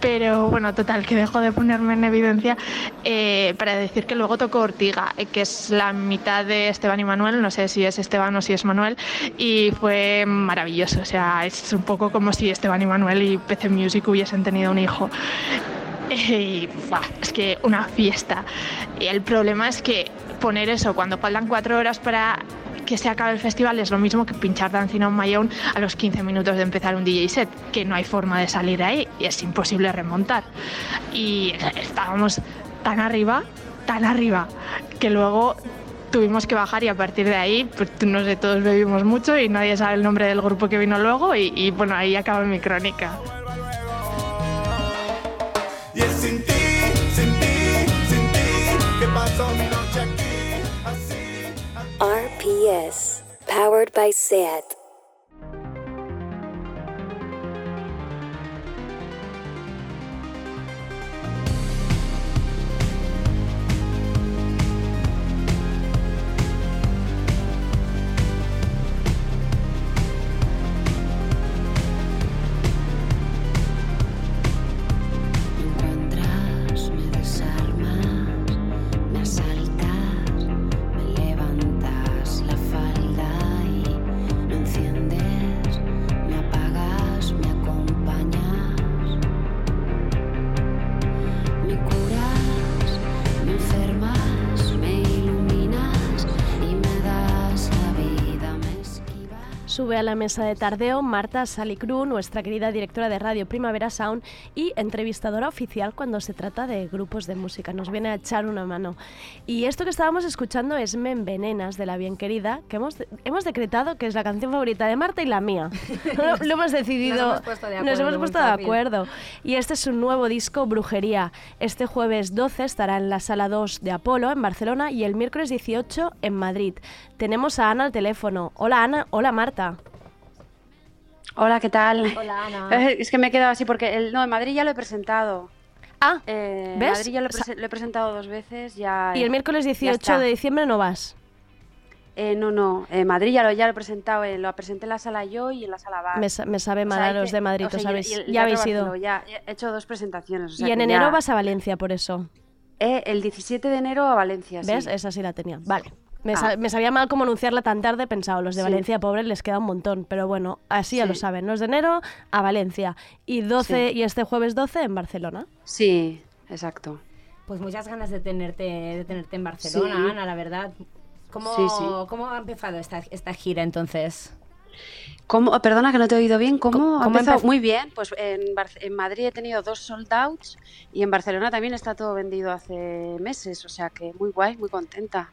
pero bueno, total, que dejo de ponerme en evidencia eh, para decir que luego tocó Ortiga, eh, que es la mitad de Esteban y Manuel, no sé si es Esteban o si es Manuel, y fue maravilloso, o sea, es un poco como si Esteban y Manuel y PC Music hubiesen tenido un hijo. Y, buah, es que una fiesta. Y el problema es que poner eso cuando faltan cuatro horas para que se acabe el festival es lo mismo que pinchar Dancing on My Own a los 15 minutos de empezar un DJ set, que no hay forma de salir de ahí y es imposible remontar. Y estábamos tan arriba, tan arriba, que luego tuvimos que bajar y a partir de ahí, pues no sé, todos bebimos mucho y nadie sabe el nombre del grupo que vino luego y, bueno, ahí acaba mi crónica. RPS, powered by SAT. Sube a la mesa de tardeo Marta Salicru, nuestra querida directora de Radio Primavera Sound y entrevistadora oficial cuando se trata de grupos de música. Nos viene a echar una mano. Y esto que estábamos escuchando es Me Envenenas de la Bien Querida, que hemos, hemos decretado que es la canción favorita de Marta y la mía. [laughs] lo, lo hemos decidido. Nos hemos puesto de acuerdo, hemos puesto de acuerdo. Y este es su nuevo disco, Brujería. Este jueves 12 estará en la Sala 2 de Apolo, en Barcelona, y el miércoles 18 en Madrid. Tenemos a Ana al teléfono. Hola Ana, hola Marta. Hola, ¿qué tal? Hola, Ana. Eh, Es que me he quedado así porque el, no, en Madrid ya lo he presentado. Ah, en ¿ves? Madrid ya lo he, O prese- lo he presentado dos veces. Ya, Y el miércoles ya 18 está. de diciembre no vas. Eh, no, no, en Madrid ya lo, ya lo he presentado. eh, lo presenté en la sala yo y en la sala bar. Me, me sabe O mal sea, a los que- de Madrid, o sea, os y- habéis- y el ya habéis ido. Ya he hecho dos presentaciones. o sea y en enero ya- vas a Valencia, por eso. Eh, el 17 de enero a Valencia, ¿Ves? sí. Esa sí la tenía. Vale. Me, Ah. sa- me sabía mal cómo anunciarla tan tarde, pensado, los de Sí. Valencia, pobres, les queda un montón. Pero bueno, así ya lo Sí. saben. Los de enero a Valencia. Y 12 Sí. y este jueves 12 en Barcelona. Sí, exacto. Pues muchas ganas de tenerte, de tenerte en Barcelona, Sí. Ana, la verdad. ¿Cómo, Sí, sí. ¿Cómo ha empezado esta, esta gira entonces? ¿Cómo? Perdona que no te he oído bien. ¿Cómo? ha cómo empezado? empezó? Muy bien. Pues en, Bar- en Madrid he tenido dos sold outs y en Barcelona también está todo vendido hace meses. O sea que muy guay, muy contenta.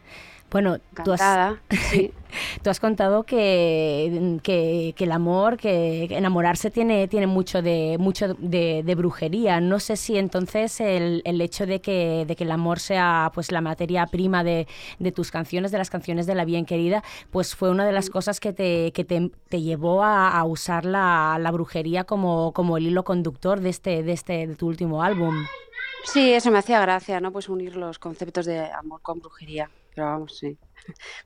Bueno, tú has. Sí. [laughs] tú has contado que, que, que el amor, que enamorarse tiene, tiene mucho de mucho de, de brujería. No sé si entonces el, el hecho de que, de que el amor sea pues la materia prima de, de tus canciones, de las canciones de la bien querida, pues fue una de las cosas que te, que te, te llevó a, a usar la, la brujería como, como el hilo conductor de este, de este de tu último álbum. Sí, eso me hacía gracia, ¿no? Pues unir los conceptos de amor con brujería. Pero vamos, sí.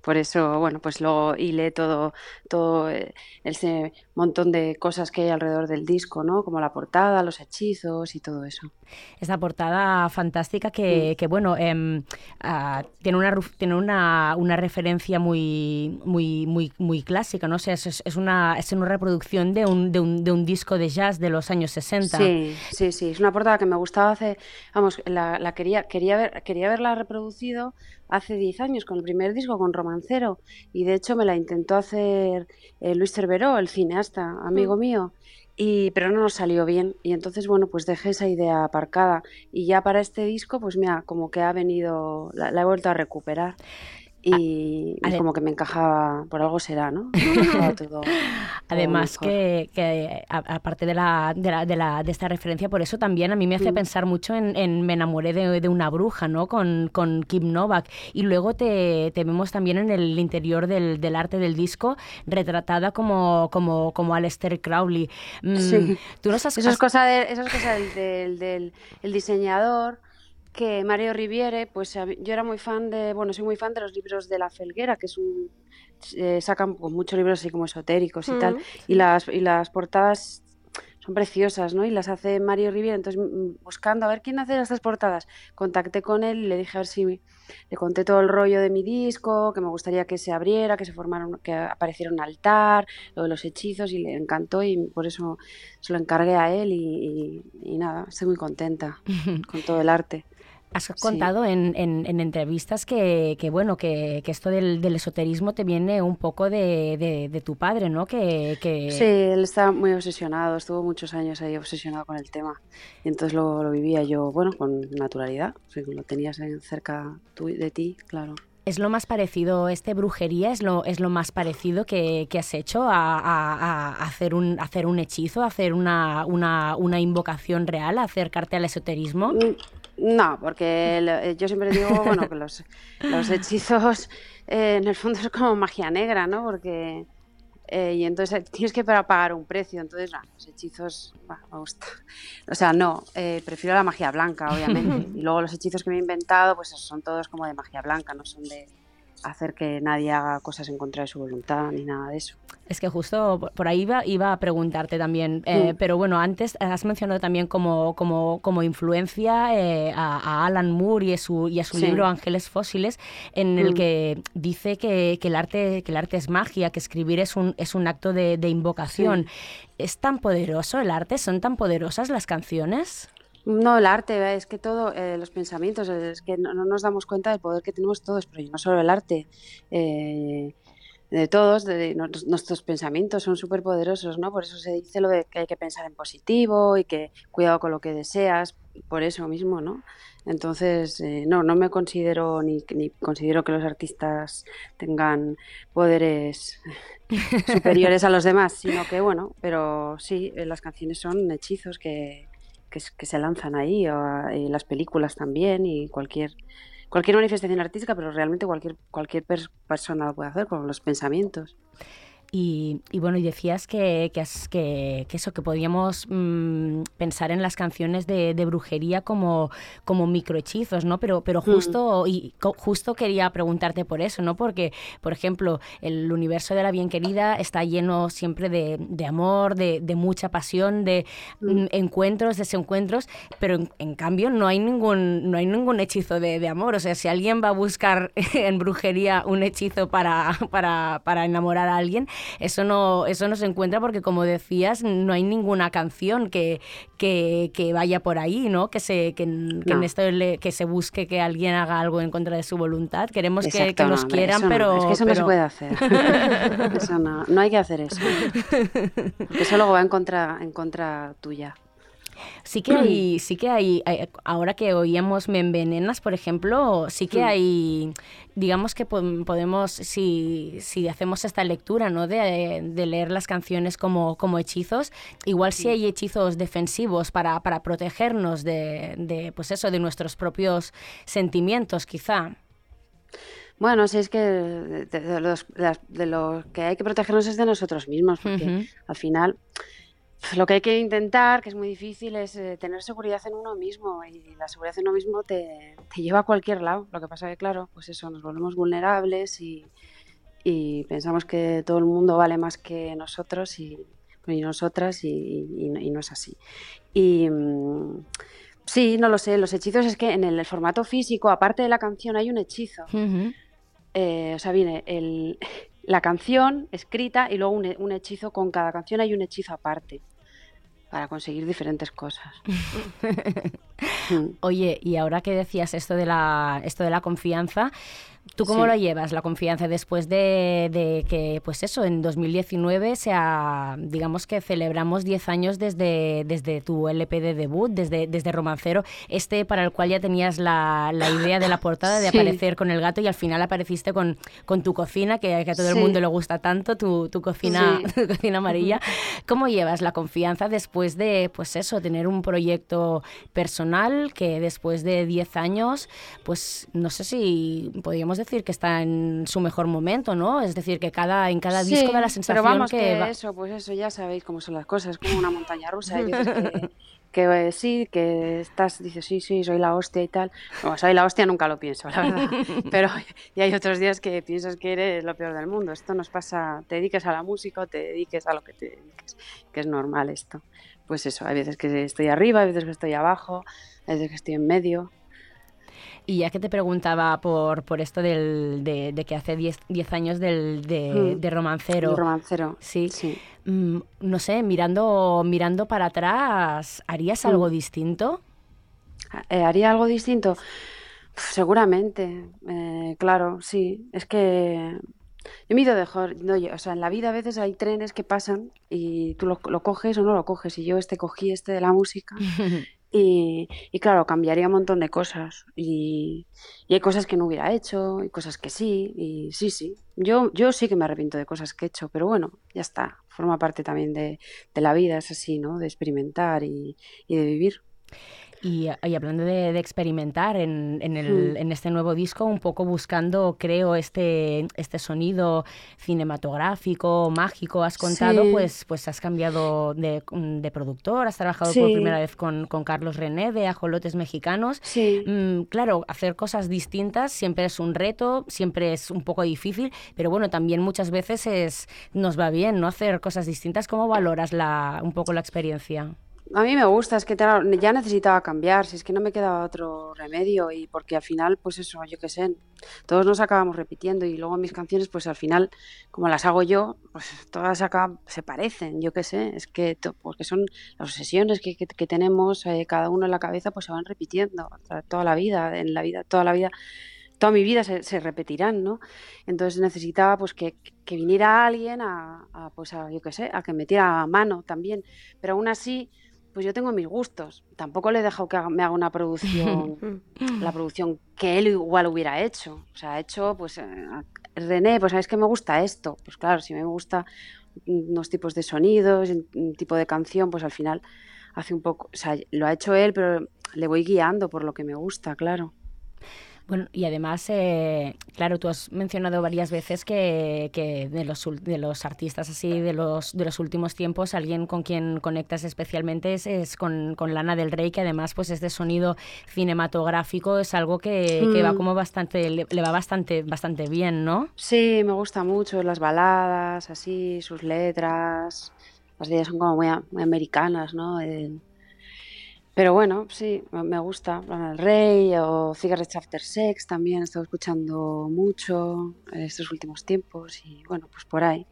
Por eso, bueno, pues luego hilé todo, todo eh, ese montón de cosas que hay alrededor del disco, ¿no? Como la portada, los hechizos y todo eso. Esta portada fantástica que, que, bueno, em, ah, tiene, una, tiene una, una referencia muy, muy, muy, muy clásica, ¿no? O sea, es, es- una, es una reproducción de un, de, un, de un disco de jazz de los años 60. Sí, sí, sí. Es una portada que me gustaba hace, vamos, la, la quería, quería ver, quería haberla reproducido hace 10 años con el primer disco, con Romancero. Y de hecho me la intentó hacer eh, Luis Cerveró, el cineasta, amigo Mm. mío. Y, pero no nos salió bien. Y entonces, bueno, pues dejé esa idea aparcada. Y ya para este disco, pues mira, como que ha venido, la, la he vuelto a recuperar. Y, y como que me encajaba, por algo será, ¿no? [laughs] Todo, todo Además que, que a- aparte de, la, de, la, de, la- de esta referencia, por eso también a mí me hace Mm. pensar mucho en, en Me enamoré de, de una bruja, ¿no? Con, con Kim Novak. Y luego te, te vemos también en el interior del, del arte del disco retratada como, como, como Aleister Crowley. Mm, Sí. Tú nos has, Eso es cosa, de, eso es cosa del, del, del- el diseñador, que Mario Riviere, pues yo era muy fan de, bueno, soy muy fan de los libros de La Felguera, que es un, eh, sacan pues, muchos libros así como esotéricos y tal, Mm, y las, y las portadas son preciosas, ¿no? Y las hace Mario Riviere, entonces mm, buscando a ver quién hace estas portadas, contacté con él y le dije a ver si le conté todo el rollo de mi disco, que me gustaría que se abriera, que se formara, un- que apareciera un altar, lo de los hechizos y le encantó y por eso se lo encargué a él y, y- y nada, estoy muy contenta [laughs] con todo el arte. Has contado en, en- en entrevistas que, que, bueno, que, que esto del, del esoterismo te viene un poco de, de- de tu padre, ¿no? Que, que- Sí, él está muy obsesionado, estuvo muchos años ahí obsesionado con el tema y entonces lo, lo vivía yo, bueno, con naturalidad, sí, lo tenías en- cerca tú- de ti, claro. es lo más parecido, este brujería es lo, es lo más parecido que, que has hecho a, a- a hacer, un, hacer un hechizo, a hacer una, una, una invocación real, a acercarte al esoterismo. Mm, No, porque eh, yo siempre digo, [laughs] bueno, que los, los hechizos eh, en el fondo es como magia negra, ¿no? Porque eh, y entonces eh, tienes que pa- pagar un precio, entonces no, los hechizos, bah, me gusta. O sea, no, eh, prefiero la magia blanca, obviamente. [laughs] y luego los hechizos que me he inventado, pues son todos como de magia blanca, no son de hacer que nadie haga cosas en contra de su voluntad ni nada de eso. Es que justo por- ahí iba, iba a preguntarte también, eh, Mm. pero bueno, antes has mencionado también como, como, como influencia eh, a, a Alan Moore y a su, y a su Sí. libro Ángeles Fósiles, en el Mm. que dice que, que el arte, que el arte es magia, que escribir es un, es un acto de, de invocación. ¿Es tan poderoso el arte? ¿Son tan poderosas las canciones? No, el arte, es que todo, eh, los pensamientos, es que no, no nos damos cuenta del poder que tenemos todos, pero no solo el arte. eh, de todos, de nuestros pensamientos son súper poderosos, ¿no? Por eso se dice lo de que hay que pensar en positivo y que cuidado con lo que deseas, por eso mismo, ¿no? Entonces, eh, no, no me considero ni, ni considero que los artistas tengan poderes [laughs] superiores a los demás, sino que, bueno, pero sí, eh, las canciones son hechizos que, que, que se lanzan ahí, a- y las películas también, y cualquier cualquier manifestación artística, pero realmente cualquier cualquier pers- persona lo puede hacer con los pensamientos. Y, y bueno, y decías que, que, que- que eso, que podíamos mm, pensar en las canciones de, de brujería como, como microhechizos, ¿no? Pero, pero Mm. justo, y co- justo quería preguntarte por eso, ¿no? Porque, por ejemplo, el universo de la bien querida está lleno siempre de, de amor, de, de mucha pasión, de mm, encuentros, desencuentros, pero en, en cambio no hay ningún, no hay ningún hechizo de, de amor. O sea, si alguien va a buscar [laughs] en brujería un hechizo para, para, para enamorar a alguien, eso no, eso no se encuentra porque, como decías, no hay ninguna canción que, que, que vaya por ahí, ¿no? Que se, que, en- que en No. esto le- que se busque que alguien haga algo en contra de su voluntad. Queremos que, Exacto, que no, nos hombre, quieran, eso no, pero... es que eso no se pero- puede hacer. [laughs] Eso no, no hay que hacer eso. Porque [laughs] eso luego va en contra, en contra tuya. Sí que hay, [clears throat] sí que hay, hay- ahora que oíamos Me envenenas, por ejemplo, sí que hay, digamos que po- podemos, si, si hacemos esta lectura, ¿no? De, de leer las canciones como, como hechizos, igual si hay hechizos defensivos para, para protegernos de, de, pues eso, de nuestros propios sentimientos, quizá. Bueno, si es que de, de- los, que hay que protegernos es de nosotros mismos, porque al final lo que hay que intentar, que es muy difícil, es eh, tener seguridad en uno mismo y la seguridad en uno mismo te, te lleva a cualquier lado. Lo que pasa que, claro, pues eso, nos volvemos vulnerables y, y pensamos que todo el mundo vale más que nosotros y, y nosotras y, y no- y no es así. Y mm, sí, no lo sé, los hechizos es que en el, formato físico, aparte de la canción, hay un hechizo. Eh, o sea, viene el, la canción escrita y luego un, un hechizo con cada canción hay un hechizo aparte para conseguir diferentes cosas. [laughs] Oye, y ahora que decías esto de la, esto de la confianza, ¿tú cómo Sí. lo llevas, la confianza, después de, de que, pues eso, en 2019 sea, digamos que celebramos 10 años desde, desde tu LP de debut, desde, desde Romancero, este para el cual ya tenías la, la idea de la portada de Sí. aparecer con el gato y al final apareciste con, con tu cocina, que, que a todo el Sí. mundo le gusta tanto, tu, tu cocina, [laughs] tu cocina amarilla. ¿Cómo llevas la confianza después de, pues eso, tener un proyecto personal que después de 10 años, pues no sé si podríamos decir que está en su mejor momento, ¿no? Es decir, que cada, en cada disco Sí, da la sensación pero vamos, que, que, va- eso, pues eso, ya sabéis cómo son las cosas, como una montaña rusa. Hay veces que, [laughs] que, eh, sí, que estás, dices, sí, sí, soy la hostia y tal. No, soy la hostia nunca lo pienso, la verdad. [laughs] Pero y hay otros días que piensas que eres lo peor del mundo. Esto nos pasa, te dediques a la música o te dediques a lo que te dediques, que es normal esto. Pues eso, hay veces que estoy arriba, hay veces que estoy abajo, hay veces que estoy en medio. Y ya que te preguntaba por, por esto del, de, de que hace 10 10 años del, de, Mm. de romancero. De romancero, Sí. Mm, no sé, mirando, mirando para atrás, ¿harías algo Mm. distinto? Eh, ¿Haría algo distinto? Pf, seguramente, eh, claro, sí. Es que yo me he ido de jor- no, o sea, en la vida a veces hay trenes que pasan y tú lo, lo coges o no lo coges. Y yo este cogí este de la música [laughs] y, y claro, cambiaría un montón de cosas. Y, y hay cosas que no hubiera hecho y cosas que sí. Y sí, sí. Yo, yo sí que me arrepiento de cosas que he hecho, pero bueno, ya está. Forma parte también de, de la vida, es así, ¿no? De experimentar y, y de vivir. Y, y hablando de, de experimentar en, en, el- Mm. en este nuevo disco, un poco buscando, creo, este, este sonido cinematográfico, mágico, has contado, Sí. pues, pues has cambiado de, de productor, has trabajado por primera vez con, con Carlos René de Ajolotes Mexicanos. Sí. Mm, claro, hacer cosas distintas siempre es un reto, siempre es un poco difícil, pero bueno, también muchas veces es, nos va bien, ¿no? Hacer cosas distintas. ¿Cómo valoras la, un poco la experiencia? A mí me gusta, es que ya necesitaba cambiar, si es que no me quedaba otro remedio y porque al final, pues eso, yo qué sé, todos nos acabamos repitiendo y luego mis canciones, pues al final, como las hago yo, pues todas se parecen, yo qué sé, es que porque son las obsesiones que, que- tenemos eh, cada uno en la cabeza, pues se van repitiendo toda la vida, en la vida, toda la vida toda mi vida se, repetirán, ¿no? Entonces necesitaba pues que, que viniera alguien a, a, pues a, yo qué sé, a que metiera mano también. Pero aún así, pues yo tengo mis gustos. Tampoco le he dejado que me haga una producción, [laughs] la producción que él igual hubiera hecho. O sea, ha hecho, pues, eh, René, pues sabes que me gusta esto. Pues claro, si me gusta unos tipos de sonidos, un tipo de canción, pues al final hace un poco, o sea, lo ha hecho él, pero le voy guiando por lo que me gusta, claro. Bueno, y además, eh, claro, tú has mencionado varias veces que, que de, los, de los artistas así de los, de los últimos tiempos, alguien con quien conectas especialmente es, es con, con Lana del Rey, que además pues es de sonido cinematográfico, es algo que, que va Mm. como bastante, le, le va bastante, bastante bien, ¿no? Sí, me gusta mucho las baladas, así, sus letras. Las de ella son como muy, americanas, ¿no? Pero bueno, sí, me gusta. Lana del Rey o Cigarettes After Sex también he estado escuchando mucho estos últimos tiempos y bueno, pues por ahí.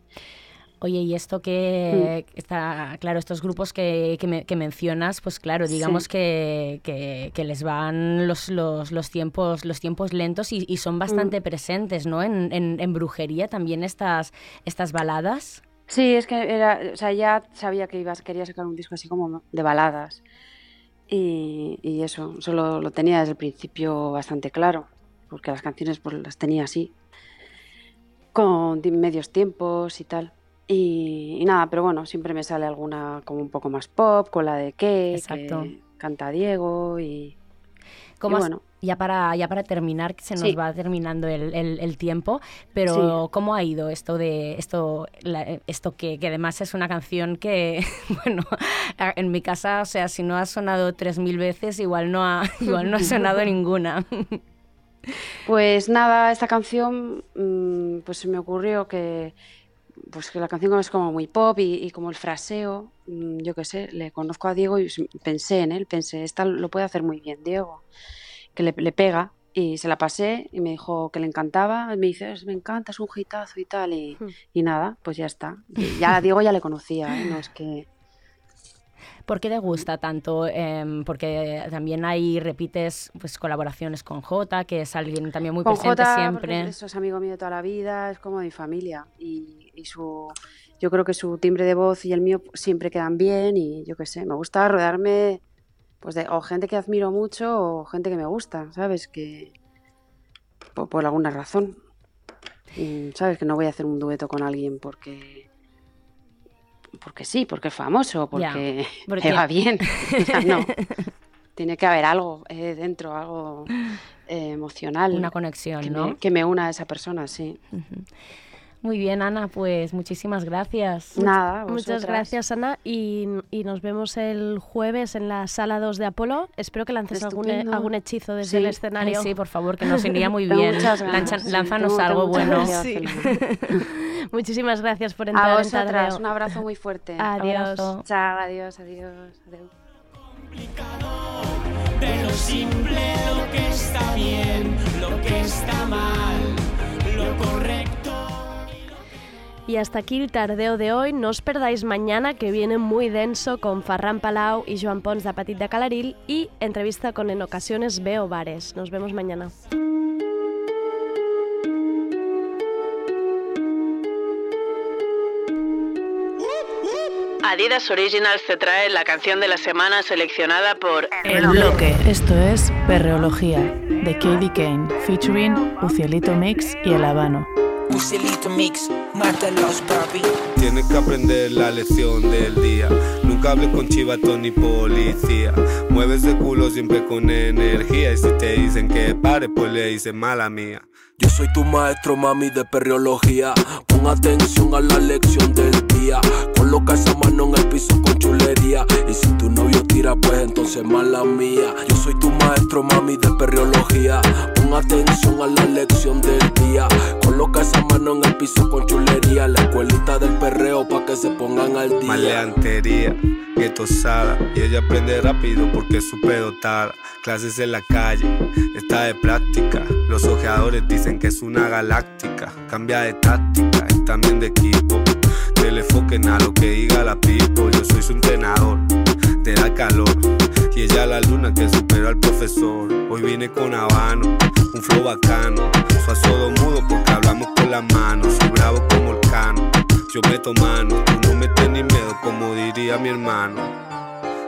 Oye, y esto que está, claro, estos grupos que, que, me- que mencionas, pues claro, digamos Sí. que, que, que les van los, los, los tiempos, los tiempos lentos y, y son bastante presentes, ¿no? En, en, en brujería también estas, estas baladas. Sí, es que era, o sea, ya sabía que ibas, quería sacar un disco así como de baladas. Y, y eso, eso lo, tenía desde el principio bastante claro, porque las canciones pues las tenía así, con di- medios tiempos y tal. Y, y nada, pero bueno, siempre me sale alguna como un poco más pop, con la de qué, Exacto. que canta Diego y, ¿Cómo y has- bueno. ya, para, ya para terminar, que se nos Sí. va terminando el, el- el tiempo, pero ¿cómo ha ido esto de esto, la- esto que, que además es una canción que, [laughs] bueno, en mi casa, o sea, si no ha sonado tres mil veces, igual no ha, [laughs] igual no ha sonado ninguna. [laughs] Pues nada, esta canción, mm, pues se me ocurrió que, pues que la canción es como muy pop y, y como el fraseo, mm, yo qué sé, le conozco a Diego y pensé en él, pensé, esta lo puede hacer muy bien Diego, que le, le pega. Y se la pasé y me dijo que le encantaba. Y me dice, "Es- me encanta, es un hitazo y tal. Y, y nada, pues ya está. Y ya a Diego ya le conocía, ¿eh? no es que... ¿Por qué te gusta tanto? Em, porque también hay, repites, pues colaboraciones con Jota, que es alguien también muy Con presente Jota, porque siempre. eso es amigo mío de toda la vida, es como mi familia. Y, y su, yo creo que su timbre de voz y el mío siempre quedan bien. Y yo qué sé, me gusta rodearme pues de o gente que admiro mucho o gente que me gusta, ¿sabes? Que por, por alguna razón. Y, ¿Sabes? Que no voy a hacer un dueto con alguien porque. Porque sí, porque es famoso, porque, porque- me va bien. [laughs] O sea, no. Tiene que haber algo eh, dentro, algo eh, emocional. Una conexión, que ¿no? Me, que me una a esa persona, sí. Muy bien, Ana, pues muchísimas gracias. Nada, Muchas vosotras. gracias, Ana. Y, y nos vemos el jueves en la sala 2 de Apolo. Espero que lances algún, Estupendo. algún hechizo desde Sí. el escenario. Ay, sí, por favor, que nos iría muy [laughs] bien. muchas Lancha- sí, lánzanos tengo- algo tengo muchas bueno. [laughs] Muchísimas gracias por entrar A vosotras, un abrazo muy fuerte. [laughs] Adiós. Abrazo. Chao, adiós, adiós. adiós. de lo simple, lo que está bien, lo que está mal, lo correcto. Y hasta aquí el tardeo de hoy. No os perdáis mañana que viene muy denso con Ferran Palau y Joan Pons de Petit de Calaril y entrevista con En ocasiones veo bares. Nos vemos mañana. Adidas Originals te trae la canción de la semana seleccionada por El bloque. Esto es Perreología, de Katie Kane, featuring Ucielito Mix y El Habano. Ucielito Mix, mátalos, papi. Tienes que aprender la lección del día. Nunca hables con chivato ni policía. Mueves de culo siempre con energía. Y si te dicen que pare, pues le dices mala mía. Yo soy tu maestro, mami, de perreología. Pon atención a la lección del día. Coloca esa mano en el piso con chulería. Y si tu novio tira, pues entonces mala mía. Yo soy tu maestro, mami, de perreología. Atención a la lección del día. Coloca esa mano en el piso con chulería. La escuelita del perreo pa' que se pongan al día. Maleantería, guetosada. Y ella aprende rápido porque es superdotada. Clases en la calle, está de práctica. Los ojeadores dicen que es una galáctica. Cambia de táctica y también de equipo. Telefoquen a lo que diga la pipo. Yo soy su entrenador. te da calor. Y ella la luna que superó al profesor. Hoy vine con habano, un flow bacano. Soy todo mudo porque hablamos con las manos. Soy bravo como el cano. Yo meto mano, tú no metes ni miedo, como diría mi hermano.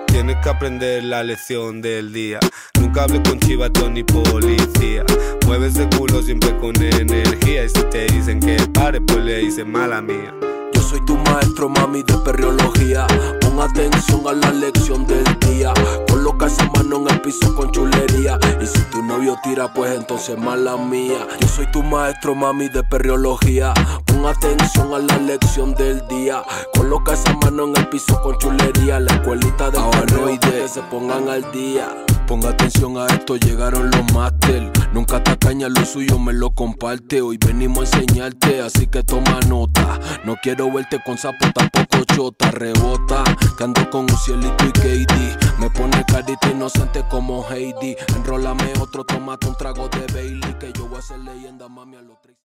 Tienes que aprender la lección del día. Nunca hables con chivatón ni policía. Mueves de culo siempre con energía. Y si te dicen que pare, pues le dicen mala mía. Yo soy tu maestro, mami, de perreología. Pon atención a la lección del día. Coloca esa mano en el piso con chulería. Y si tu novio tira, pues entonces mala mía. Yo soy tu maestro, mami, de perreología. Pon atención a la lección del día. Coloca esa mano en el piso con chulería. La escuelita de perreo que se pongan al día. Ponga atención a esto, llegaron los máster. Nunca te caña, lo suyo me lo comparte. Hoy venimos a enseñarte, así que toma nota. No quiero verte con sapo, tampoco chota. Rebota, que ando con un cielito y KD. Me pone carita inocente como Heidi. Enrólame otro, tomate un trago de Bailey. Que yo voy a ser leyenda, mami, a los tres.